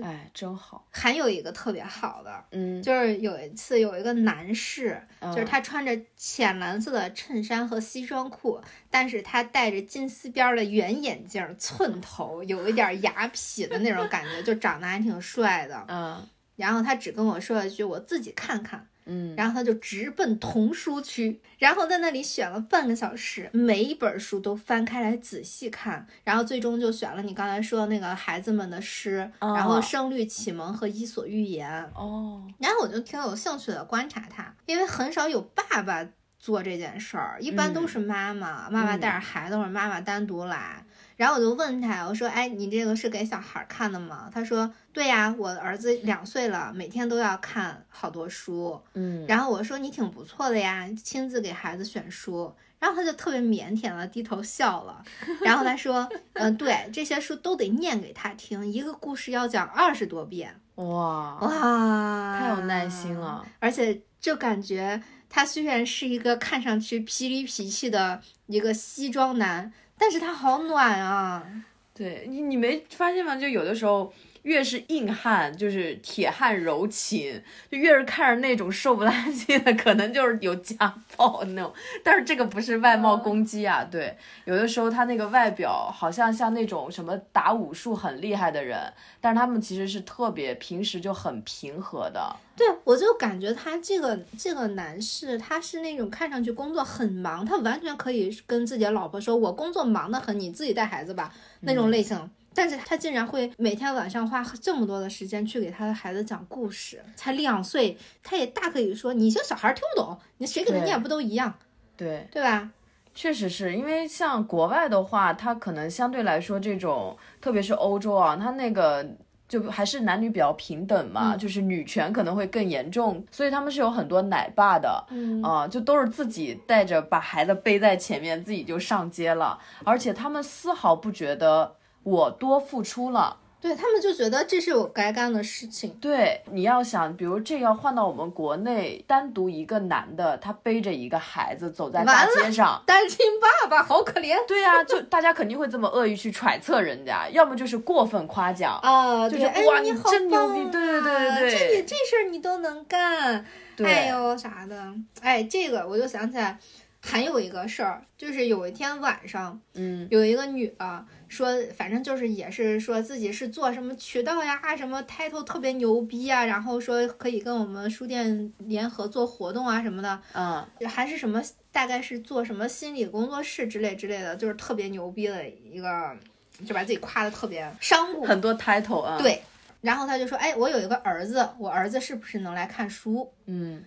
哎，真好。还有一个特别好的，嗯，就是有一次有一个男士，就是他穿着浅蓝色的衬衫和西装裤，但是他戴着金丝边的圆眼镜，寸头，有一点雅痞的那种感觉，就长得还挺帅的。嗯，然后他只跟我说了一句：“我自己看看。”嗯，然后他就直奔童书区，然后在那里选了半个小时，每一本书都翻开来仔细看，然后最终就选了你刚才说的那个孩子们的诗，然后声律启蒙和伊索寓言。哦，然后我就挺有兴趣的观察他，因为很少有爸爸做这件事儿，一般都是妈妈，妈妈带着孩子或者妈妈单独来。然后我就问他，我说：“哎，你这个是给小孩看的吗？”他说：“对呀，我儿子两岁了，每天都要看好多书。”嗯，然后我说：“你挺不错的呀，亲自给孩子选书。”然后他就特别腼腆了，低头笑了。然后他说：“嗯，对，这些书都得念给他听，一个故事要讲二十多遍。”哇哇，太有耐心了，而且就感觉他虽然是一个看上去痞里痞气的一个西装男。但是它好暖啊！对你，你没发现吗？就有的时候。越是硬汉，就是铁汉柔情，就越是看着那种瘦不拉几的，可能就是有家暴那种。但是这个不是外貌攻击啊，对，有的时候他那个外表好像像那种什么打武术很厉害的人，但是他们其实是特别平时就很平和的。对，我就感觉他这个这个男士，他是那种看上去工作很忙，他完全可以跟自己的老婆说：“我工作忙得很，你自己带孩子吧。”那种类型。但是他竟然会每天晚上花这么多的时间去给他的孩子讲故事，才两岁，他也大可以说，你这小孩听不懂，你谁给他念不都一样？对对吧？确实是因为像国外的话，他可能相对来说这种，特别是欧洲啊，他那个就还是男女比较平等嘛，就是女权可能会更严重，所以他们是有很多奶爸的，嗯啊，就都是自己带着把孩子背在前面，自己就上街了，而且他们丝毫不觉得。我多付出了，对他们就觉得这是我该干的事情。对，你要想，比如这要换到我们国内，单独一个男的，他背着一个孩子走在大街上，单亲爸爸好可怜。对呀，就大家肯定会这么恶意去揣测人家，要么就是过分夸奖。啊，就是哇，你真牛逼，对对对对。对，这这事儿你都能干，哎呦啥的，哎，这个我就想起来。还有一个事儿，就是有一天晚上，嗯，有一个女的说，反正就是也是说自己是做什么渠道呀，什么 title 特别牛逼啊，然后说可以跟我们书店联合做活动啊什么的，嗯，还是什么，大概是做什么心理工作室之类之类的，就是特别牛逼的一个，就把自己夸的特别商务，很多 title 啊，对，然后他就说，哎，我有一个儿子，我儿子是不是能来看书？嗯，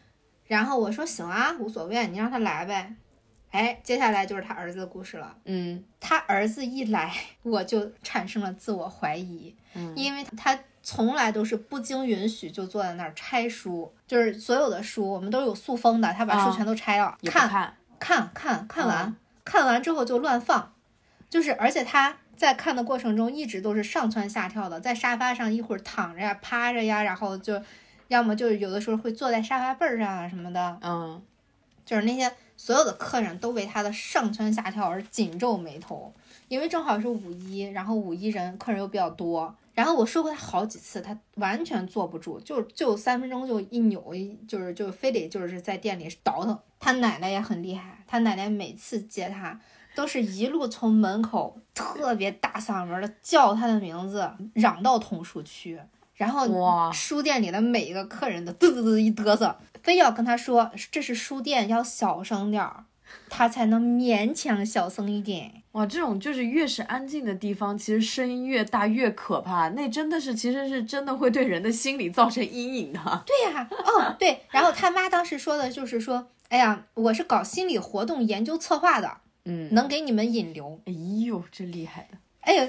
然后我说行啊，无所谓，你让他来呗。哎，接下来就是他儿子的故事了。嗯，他儿子一来，我就产生了自我怀疑。嗯，因为他从来都是不经允许就坐在那儿拆书，就是所有的书我们都有塑封的，他把书全都拆了，看看看看完，看完之后就乱放，就是而且他在看的过程中一直都是上蹿下跳的，在沙发上一会儿躺着呀，趴着呀，然后就要么就有的时候会坐在沙发背上啊什么的。嗯，就是那些。所有的客人都为他的上蹿下跳而紧皱眉头，因为正好是五一，然后五一人客人又比较多。然后我说过他好几次，他完全坐不住，就就三分钟就一扭，就是就非得就是在店里倒腾。他奶奶也很厉害，他奶奶每次接他都是一路从门口特别大嗓门的叫他的名字，嚷到同书区。然后书店里的每一个客人都嘚嘚嘚一嘚瑟，非要跟他说这是书店，要小声点儿，他才能勉强小声一点。哇，这种就是越是安静的地方，其实声音越大越可怕。那真的是，其实是真的会对人的心理造成阴影的。对呀、哦对，然后他妈当时说的就是说，哎呀，我是搞心理活动研究策划的，嗯，能给你们引流。哎呦，这厉害的。哎呦，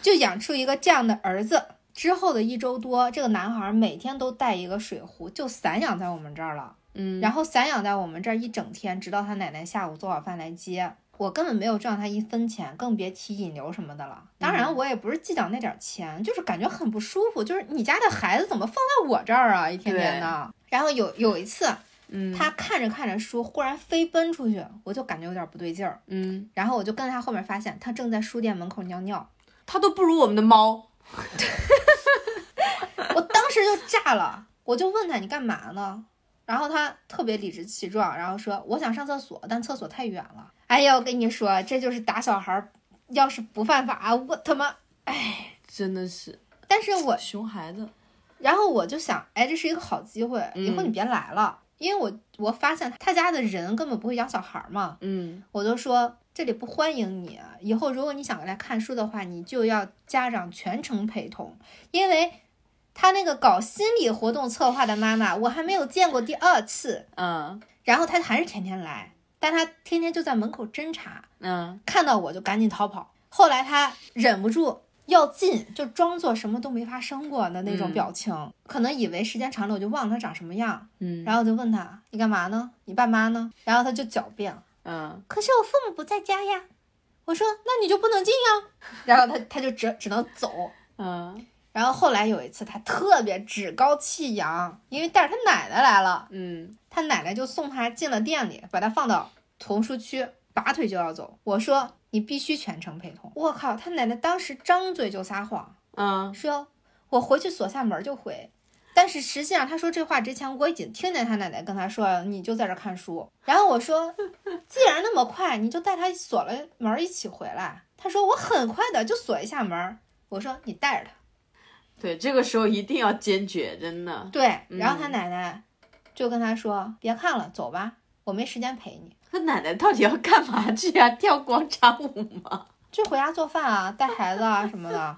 就养出一个这样的儿子。之后的一周多，这个男孩每天都带一个水壶，就散养在我们这儿了。嗯，然后散养在我们这儿一整天，直到他奶奶下午做好饭来接。我根本没有赚他一分钱，更别提引流什么的了。当然，我也不是计较那点钱，就是感觉很不舒服。就是你家的孩子怎么放在我这儿啊，一天天的。然后有有一次，嗯，他看着看着书，忽然飞奔出去，我就感觉有点不对劲儿。嗯，然后我就跟在他后面，发现他正在书店门口尿尿。他都不如我们的猫。我当时就炸了，我就问他你干嘛呢？然后他特别理直气壮，然后说我想上厕所，但厕所太远了。哎呀，我跟你说，这就是打小孩儿，要是不犯法，我他妈，哎，真的是但是我，熊孩子。然后我就想，哎，这是一个好机会，以后你别来了，因为我我发现他家的人根本不会养小孩儿嘛，嗯我就说这里不欢迎你啊，以后如果你想来看书的话，你就要家长全程陪同，因为他那个搞心理活动策划的妈妈，我还没有见过第二次，嗯然后他还是天天来，但他天天就在门口侦查，嗯看到我就赶紧逃跑。后来他忍不住要进，就装作什么都没发生过的那种表情，可能以为时间长了我就忘了他长什么样，嗯然后我就问他你干嘛呢？你爸妈呢？然后他就狡辩。嗯可是我父母不在家呀。我说那你就不能进呀。然后他他就只只能走。嗯然后后来有一次他特别趾高气扬，因为带着他奶奶来了，嗯他奶奶就送他进了店里，把他放到童书区，拔腿就要走。我说你必须全程陪同。我靠，他奶奶当时张嘴就撒谎，嗯说我回去锁下门就回。但是实际上，他说这话之前，我已经听见他奶奶跟他说：“你就在这看书。”然后我说：“既然那么快，你就带他锁了门一起回来。”他说：“我很快的就锁一下门。”我说：“你带着他。对，这个时候一定要坚决，真的”。对，然后他奶奶就跟他说：“别看了，走吧，我没时间陪你，他奶奶到底要干嘛 去啊？跳广场舞吗？就回家做饭啊，带孩子啊什么的。”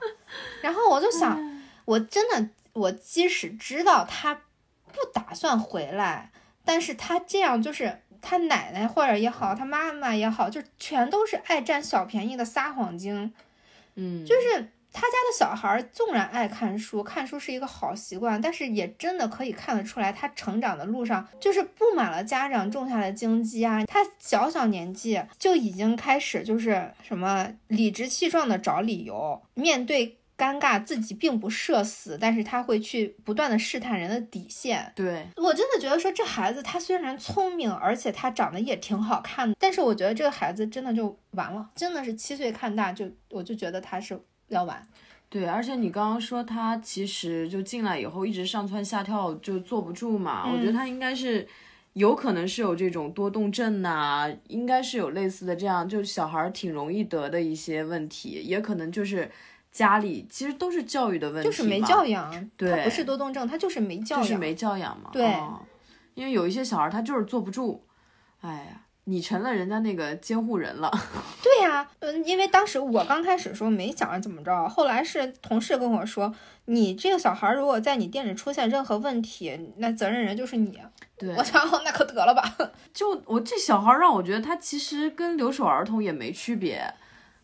然后我就想，我真的，我即使知道他不打算回来，但是他这样就是他奶奶或者也好，他妈妈也好，就全都是爱占小便宜的撒谎精。嗯，就是他家的小孩儿纵然爱看书，看书是一个好习惯，但是也真的可以看得出来，他成长的路上就是布满了家长种下的荆棘啊。他小小年纪就已经开始就是什么理直气壮的找理由，面对。尴尬，自己并不社死，但是他会去不断的试探人的底线。对，我真的觉得说这孩子他虽然聪明，而且他长得也挺好看的，但是我觉得这个孩子真的就完了，真的是七岁看大就，我就觉得他是要完。对，而且你刚刚说他其实就进来以后一直上蹿下跳就坐不住嘛，我觉得他应该是有可能是有这种多动症呐、应该是有类似的这样，就小孩儿挺容易得的一些问题，也可能就是家里其实都是教育的问题，就是没教。养，他对不是多动症，他就是没教养。就是没教养嘛。对嗯因为有一些小孩儿他就是坐不住，哎呀，你成了人家那个监护人了。对呀、嗯，因为当时我刚开始的时候没想着怎么着，后来是同事跟我说，你这个小孩如果在你店里出现任何问题，那责任人就是你。对，我想，哦那可得了吧。就我这小孩儿让我觉得他其实跟留守儿童也没区别。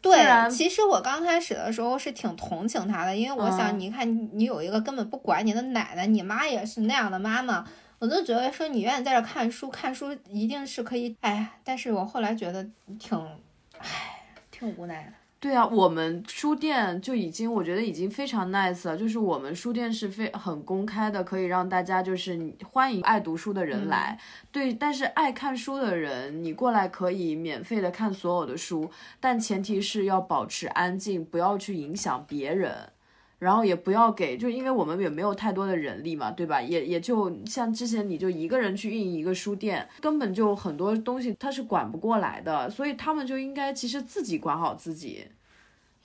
对，其实我刚开始的时候是挺同情他的，因为我想，嗯你看你你有一个根本不管你的奶奶，你妈也是那样的妈妈，我就觉得说你愿意在这看书，看书一定是可以，哎，但是我后来觉得挺，唉，挺无奈的。对啊，我们书店就已经，我觉得已经非常 nice 了。就是我们书店是非很公开的，可以让大家就是欢迎爱读书的人来。对，但是爱看书的人，你过来可以免费的看所有的书，但前提是要保持安静，不要去影响别人。然后也不要给，就因为我们也没有太多的人力嘛，对吧？也也就像之前你就一个人去运营一个书店，根本就很多东西他是管不过来的，所以他们就应该其实自己管好自己。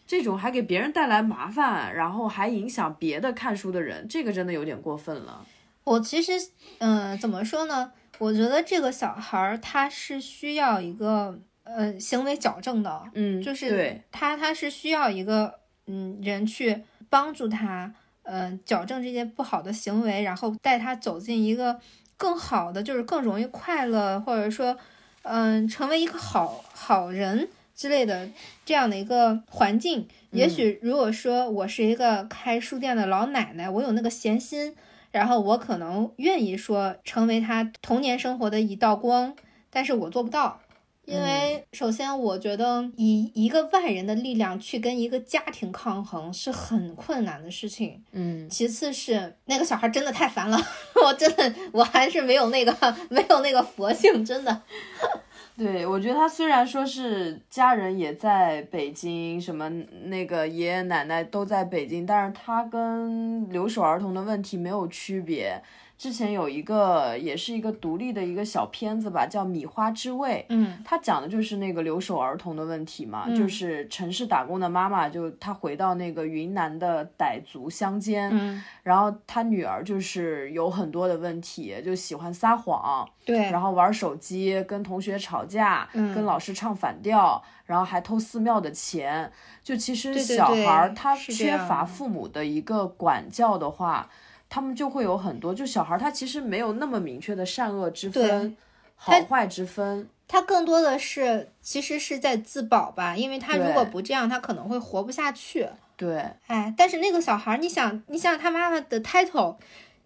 这种还给别人带来麻烦，然后还影响别的看书的人，这个真的有点过分了。我其实，嗯，怎么说呢？我觉得这个小孩儿他是需要一个呃行为矫正的，嗯，就是对，他他是需要一个嗯人去帮助他，嗯、矫正这些不好的行为，然后带他走进一个更好的，就是更容易快乐，或者说，嗯、成为一个好好人之类的这样的一个环境。也许如果说我是一个开书店的老奶奶，我有那个闲心。然后我可能愿意说成为他童年生活的一道光，但是我做不到，因为首先我觉得以一个外人的力量去跟一个家庭抗衡是很困难的事情。嗯，其次是那个小孩真的太烦了，我真的我还是没有那个没有那个佛性，真的。对，我觉得他虽然说是家人也在北京，什么那个爷爷奶奶都在北京，但是他跟留守儿童的问题没有区别。之前有一个也是一个独立的一个小片子吧，叫《米花之味》，嗯它讲的就是那个留守儿童的问题嘛，嗯就是城市打工的妈妈，就她回到那个云南的傣族乡间，嗯，然后她女儿就是有很多的问题，就喜欢撒谎，对，然后玩手机，跟同学吵架，嗯跟老师唱反调，然后还偷寺庙的钱。就其实小孩儿他缺乏父母的一个管教的话，他们就会有很多，就小孩儿他其实没有那么明确的善恶之分、好坏之分。他更多的是其实是在自保吧，因为他如果不这样，他可能会活不下去。对，哎，但是那个小孩儿，你想，你想想他妈妈的 title，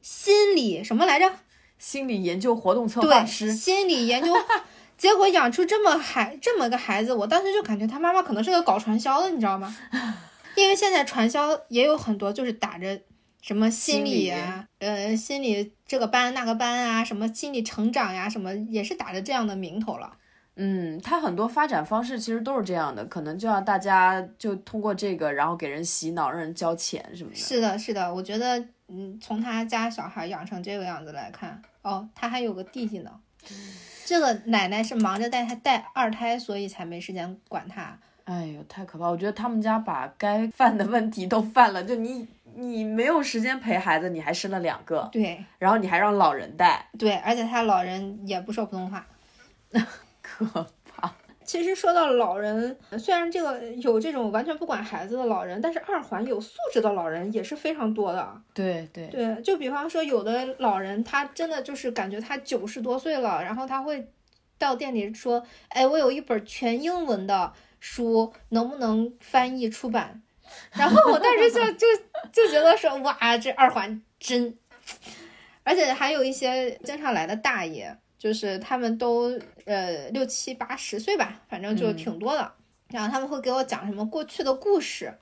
心理什么来着？心理研究活动策划对，师，心理研究，结果养出这么孩这么个孩子，我当时就感觉他妈妈可能是个搞传销的，你知道吗？因为现在传销也有很多就是打着什么心理啊，呃，心理这个班那个班啊，什么心理成长呀，什么也是打着这样的名头了。嗯，他很多发展方式其实都是这样的，可能就要大家就通过这个，然后给人洗脑，让人交钱什么的。是的，是的，我觉得，嗯，从他家小孩养成这个样子来看，哦，他还有个弟弟呢。这个奶奶是忙着带他带二胎，所以才没时间管他。哎呦，太可怕！我觉得他们家把该犯的问题都犯了，就你你没有时间陪孩子，你还生了两个，对然后你还让老人带，对，而且他老人也不说普通话。可怕。其实说到老人，虽然这个有这种完全不管孩子的老人，但是二环有素质的老人也是非常多的。对对对，就比方说有的老人，他真的就是感觉他九十多岁了，然后他会到店里说：“哎，我有一本全英文的书，能不能翻译出版？”然后我当时就就就觉得说：“哇，这二环真……而且还有一些经常来的大爷，就是他们都呃六七八十岁吧，反正就挺多的。然后他们会给我讲什么过去的故事，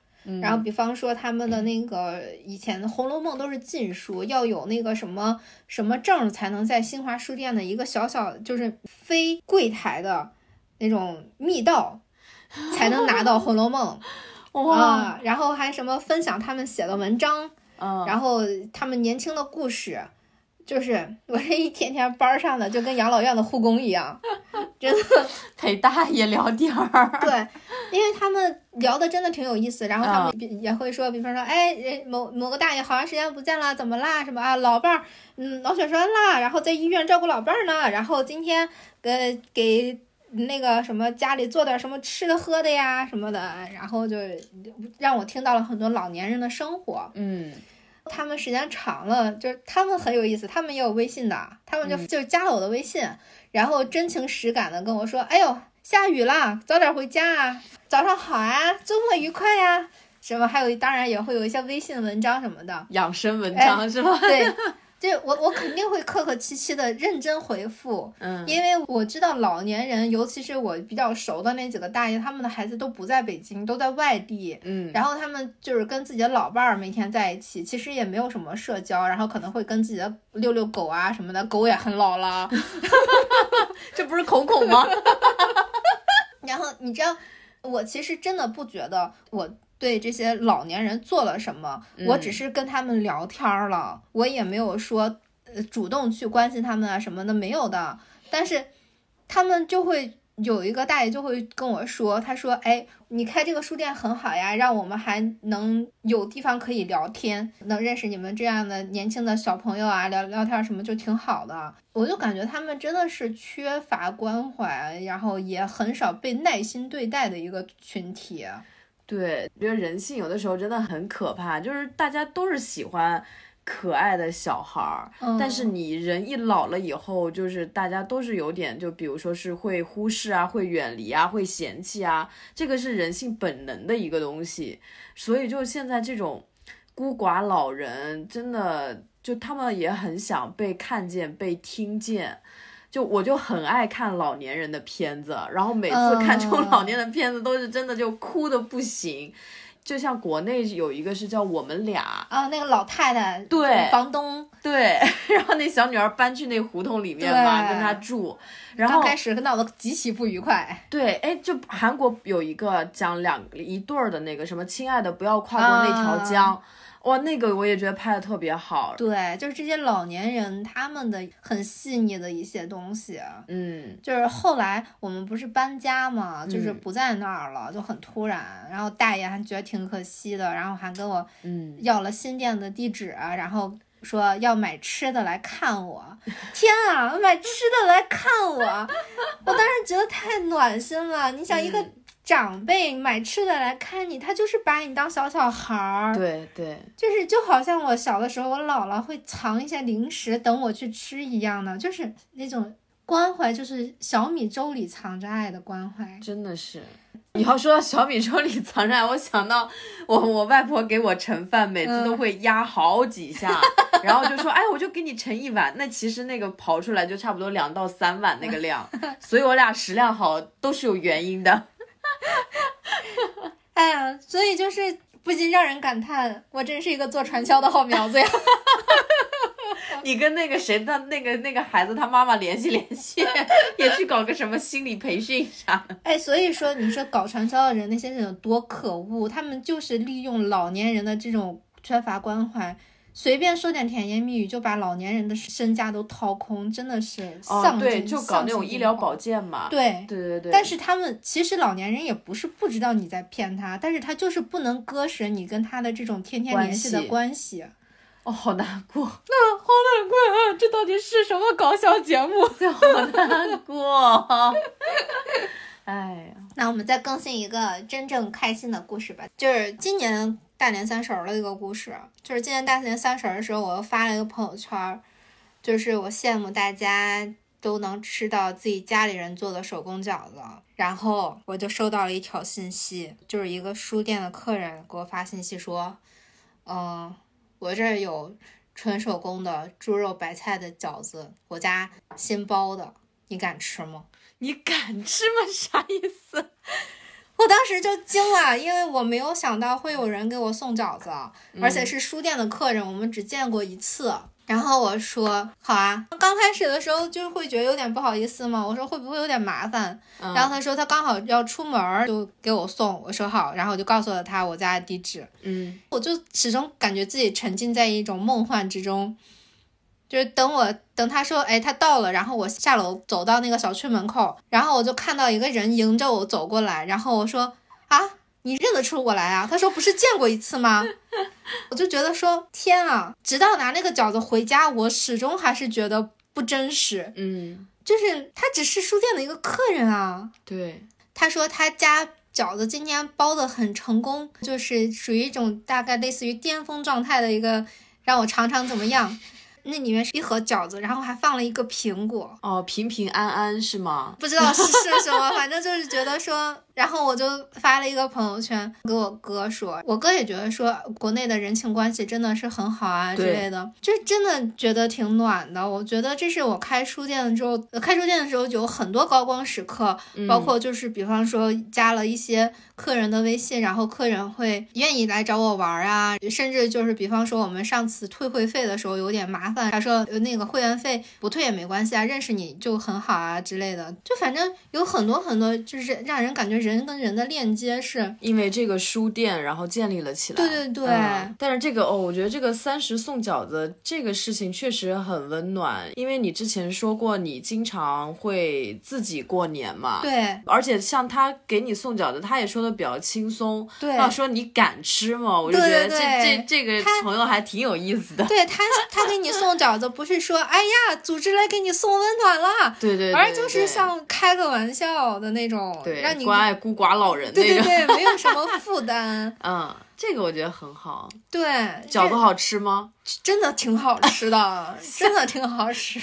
然后比方说他们的那个以前的《红楼梦》都是禁书，要有那个什么什么证才能在新华书店的一个小小就是非柜台的那种密道才能拿到《红楼梦》哇，啊，然后还什么分享他们写的文章，嗯，然后他们年轻的故事。就是我这一天天班儿上的，就跟养老院的护工一样，真的。陪大爷聊天儿，对，因为他们聊的真的挺有意思，然后他们比也会说，比方说，哎，人某某个大爷好长时间不见了，怎么啦？什么啊，老伴儿，嗯，脑血栓啦，然后在医院照顾老伴儿呢，然后今天呃给那个什么家里做点什么吃的喝的呀什么的，然后就让我听到了很多老年人的生活。嗯，他们时间长了，就是他们很有意思，他们也有微信的，他们就、就加了我的微信，然后真情实感的跟我说：“哎呦，下雨了，早点回家啊，早上好啊，周末愉快呀、什么还有当然也会有一些微信文章什么的，养生文章、是吧？对，这我我肯定会客客气气的认真回复，嗯，因为我知道老年人，尤其是我比较熟的那几个大爷，他们的孩子都不在北京，都在外地，嗯，然后他们就是跟自己的老伴儿每天在一起，其实也没有什么社交，然后可能会跟自己的遛遛狗啊什么的，狗也很老了。这不是孔孔吗？然后你知道，我其实真的不觉得我对这些老年人做了什么，我只是跟他们聊天儿了，我也没有说呃主动去关心他们啊什么的，没有的。但是他们就会有一个大爷就会跟我说，他说，哎，你开这个书店很好呀，让我们还能有地方可以聊天，能认识你们这样的年轻的小朋友啊，聊聊天什么就挺好的。我就感觉他们真的是缺乏关怀，然后也很少被耐心对待的一个群体。对，觉得人性有的时候真的很可怕，就是大家都是喜欢可爱的小孩儿，但是你人一老了以后，就是大家都是有点，就比如说是会忽视啊，会远离啊，会嫌弃啊，这个是人性本能的一个东西。所以就现在这种孤寡老人，真的就他们也很想被看见、被听见。就我就很爱看老年人的片子，然后每次看这种老年的片子都是真的就哭的不行。就像国内有一个是叫《我们俩》啊，那个老太太对房东对，然后那小女儿搬去那胡同里面嘛，跟他住，然后开始闹得极其不愉快。对，哎，就韩国有一个讲两一对儿的那个什么，亲爱的不要跨过那条江。哇，那个我也觉得拍的特别好。对，就是这些老年人他们的很细腻的一些东西。嗯，就是后来我们不是搬家嘛，就是不在那儿了，就很突然。然后大爷还觉得挺可惜的，然后还跟我嗯要了新店的地址，然后说要买吃的来看我。天啊，买吃的来看我！我当时觉得太暖心了。你想一个。长辈买吃的来看你，他就是把你当小小孩儿。对对，就是就好像我小的时候，我姥姥会藏一些零食等我去吃一样的，就是那种关怀，就是小米粥里藏着爱的关怀。真的是，你要说到小米粥里藏着爱，我想到我我外婆给我盛饭，每次都会压好几下，然后就说，哎，我就给你盛一碗。那其实那个刨出来就差不多两到三碗那个量，所以我俩食量好都是有原因的。哎呀，所以就是不禁让人感叹，我真是一个做传销的好苗子呀！你跟那个谁的那个那个孩子他妈妈联系联系，也去搞个什么心理培训啥的。哎，所以说你说搞传销的人那些人有多可恶，他们就是利用老年人的这种缺乏关怀。随便说点甜言蜜语就把老年人的身家都掏空，真的是丧对，就搞那种医疗保健嘛。对对对对。但是他们其实老年人也不是不知道你在骗他，但是他就是不能割舍你跟他的这种天天联系的关系。哦，好难过，那好难过啊！这到底是什么搞笑节目？好难过。哎呀，那我们再更新一个真正开心的故事吧，就是今年。大年三十儿的一个故事，就是今年大年三十儿的时候，我又发了一个朋友圈，就是我羡慕大家都能吃到自己家里人做的手工饺子，然后我就收到了一条信息，就是一个书店的客人给我发信息说，嗯，我这儿有纯手工的猪肉白菜的饺子，我家新包的，你敢吃吗？你敢吃吗？啥意思？我当时就惊了，因为我没有想到会有人给我送饺子，而且是书店的客人，我们只见过一次。然后我说好啊，刚开始的时候就会觉得有点不好意思嘛，我说会不会有点麻烦？然后他说他刚好要出门，就给我送。我说好，然后我就告诉了他我家的地址。嗯，我就始终感觉自己沉浸在一种梦幻之中。就是等我等他说，哎，他到了，然后我下楼走到那个小区门口，然后我就看到一个人迎着我走过来，然后我说啊，你认得出我来啊？他说不是见过一次吗？我就觉得说天啊！直到拿那个饺子回家，我始终还是觉得不真实。嗯，就是他只是书店的一个客人啊。对，他说他家饺子今天包的很成功，就是属于一种大概类似于巅峰状态的一个，让我尝尝怎么样。那里面是一盒饺子，然后还放了一个苹果。哦，平平安安是吗？不知道是是什么，反正就是觉得说。然后我就发了一个朋友圈给我哥说，我哥也觉得说国内的人情关系真的是很好啊之类的，就真的觉得挺暖的。我觉得这是我开书店的时候，开书店的时候有很多高光时刻，包括就是比方说加了一些客人的微信，然后客人会愿意来找我玩啊，甚至就是比方说我们上次退会费的时候有点麻烦，他说那个会员费不退也没关系啊，认识你就很好啊之类的，就反正有很多很多就是让人感觉人。人跟人的链接是，因为这个书店，然后建立了起来。对对对。嗯但是这个哦，我觉得这个三十送饺子这个事情确实很温暖，因为你之前说过你经常会自己过年嘛。。对而且像他给你送饺子，他也说的比较轻松。对要说你敢吃吗？我就觉得这这这个朋友还挺有意思的。对，他他给你送饺子，不是说哎呀，组织来给你送温暖了，对对对，而就是像开个玩笑的那种，对让你关爱孤寡老人对对那种。对，没有什么负担。嗯，这个我觉得很好。对，饺子好吃吗？真的挺好吃的，真的挺好吃。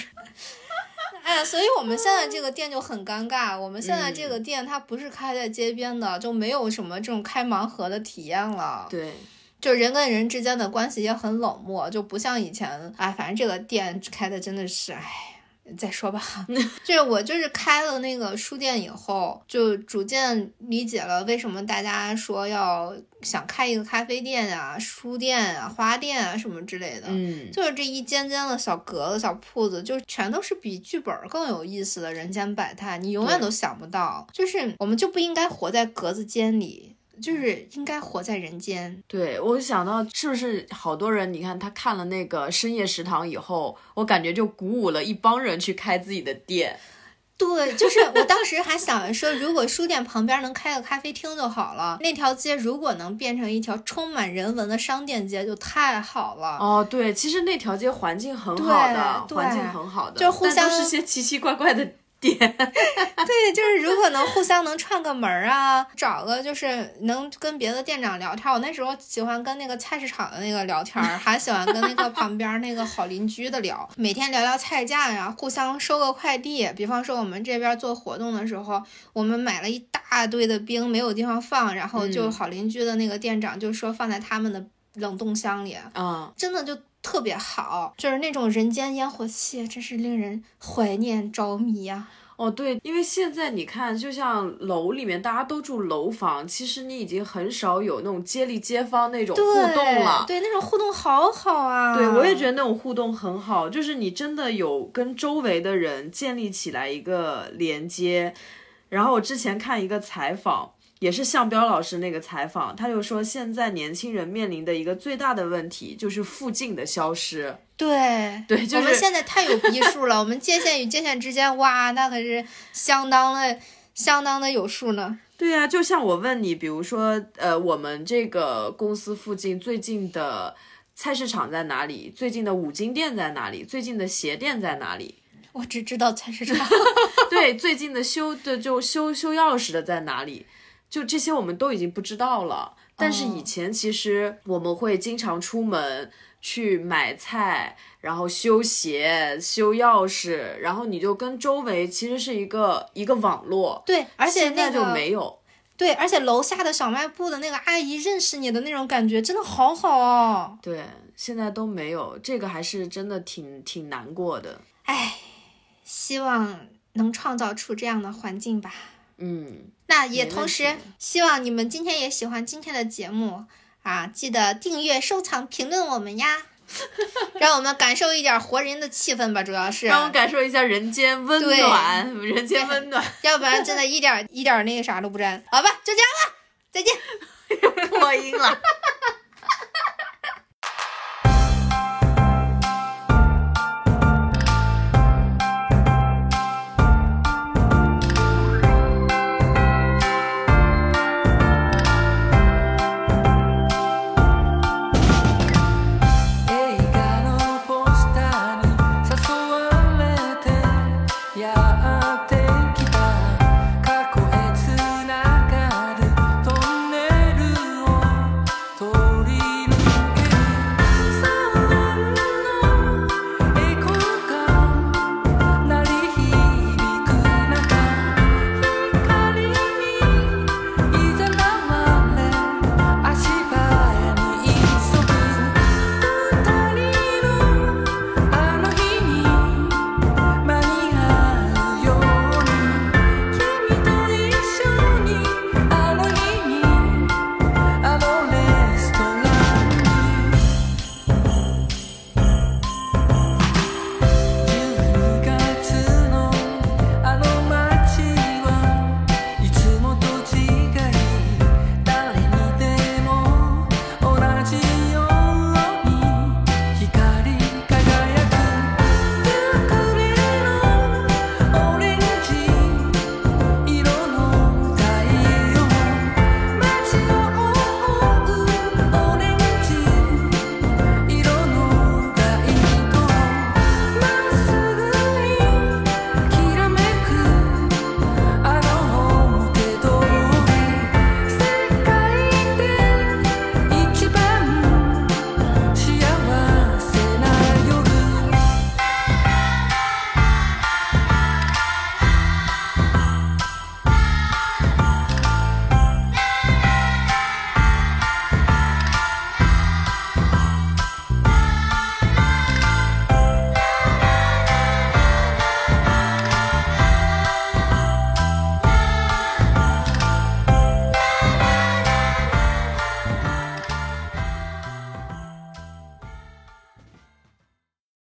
哎，所以我们现在这个店就很尴尬。我们现在嗯这个店它不是开在街边的，就没有什么这种开盲盒的体验了。对，就人跟人之间的关系也很冷漠，就不像以前。哎，反正这个店开的真的是，哎。再说吧，就是我就是开了那个书店以后，就逐渐理解了为什么大家说要想开一个咖啡店啊、书店啊、花店啊什么之类的。嗯，就是这一间间的小格子、小铺子，就全都是比剧本更有意思的人间百态，你永远都想不到。就是我们就不应该活在格子间里，就是应该活在人间。对我想到是不是好多人？你看他看了那个深夜食堂以后，我感觉就鼓舞了一帮人去开自己的店。对，就是 我当时还想着说，如果书店旁边能开个咖啡厅就好了，那条街如果能变成一条充满人文的商店街，就太好了。哦，对，其实那条街环境很好的，环境很好的，就互相都是些奇奇怪怪的店。对，就是如果能互相能串个门儿啊，找个就是能跟别的店长聊天儿。我那时候喜欢跟那个菜市场的那个聊天儿，还喜欢跟那个旁边那个好邻居的聊，每天聊聊菜价呀，互相收个快递。比方说我们这边做活动的时候，我们买了一大堆的冰，没有地方放，然后就嗯好邻居的那个店长就说放在他们的冷冻箱里，嗯，真的就特别好，就是那种人间烟火气，真是令人怀念着迷呀、哦，对，因为现在你看，就像楼里面大家都住楼房，其实你已经很少有那种街里街坊那种互动了。对，那种互动好好啊。对，我也觉得那种互动很好，就是你真的有跟周围的人建立起来一个连接。然后我之前看一个采访，也是向彪老师那个采访，他就说现在年轻人面临的一个最大的问题就是附近的消失。对对就是我们现在太有逼数了，我们界限与界限之间，哇，那可是相当的、相当的有数呢。对呀、就像我问你，比如说，呃，我们这个公司附近最近的菜市场在哪里？最近的五金店在哪里？最近的鞋店在哪里？我只知道菜市场。对，最近的修的就修修钥匙的在哪里？就这些我们都已经不知道了。但是以前其实我们会经常出门去买菜，然后修鞋、修钥匙，然后你就跟周围其实是一个一个网络。对，而且那现在就没有。对，而且楼下的小卖部的那个阿姨认识你的那种感觉，真的好好哦。对，现在都没有，这个还是真的挺挺难过的。唉，希望能创造出这样的环境吧。嗯，那也同时希望你们今天也喜欢今天的节目啊，记得订阅、收藏、评论我们呀，让我们感受一点活人的气氛吧，主要是，让我们感受一下人间温暖，人间温暖，要不然真的一点一点那个啥都不沾。好吧，就这样吧，再见。破音了。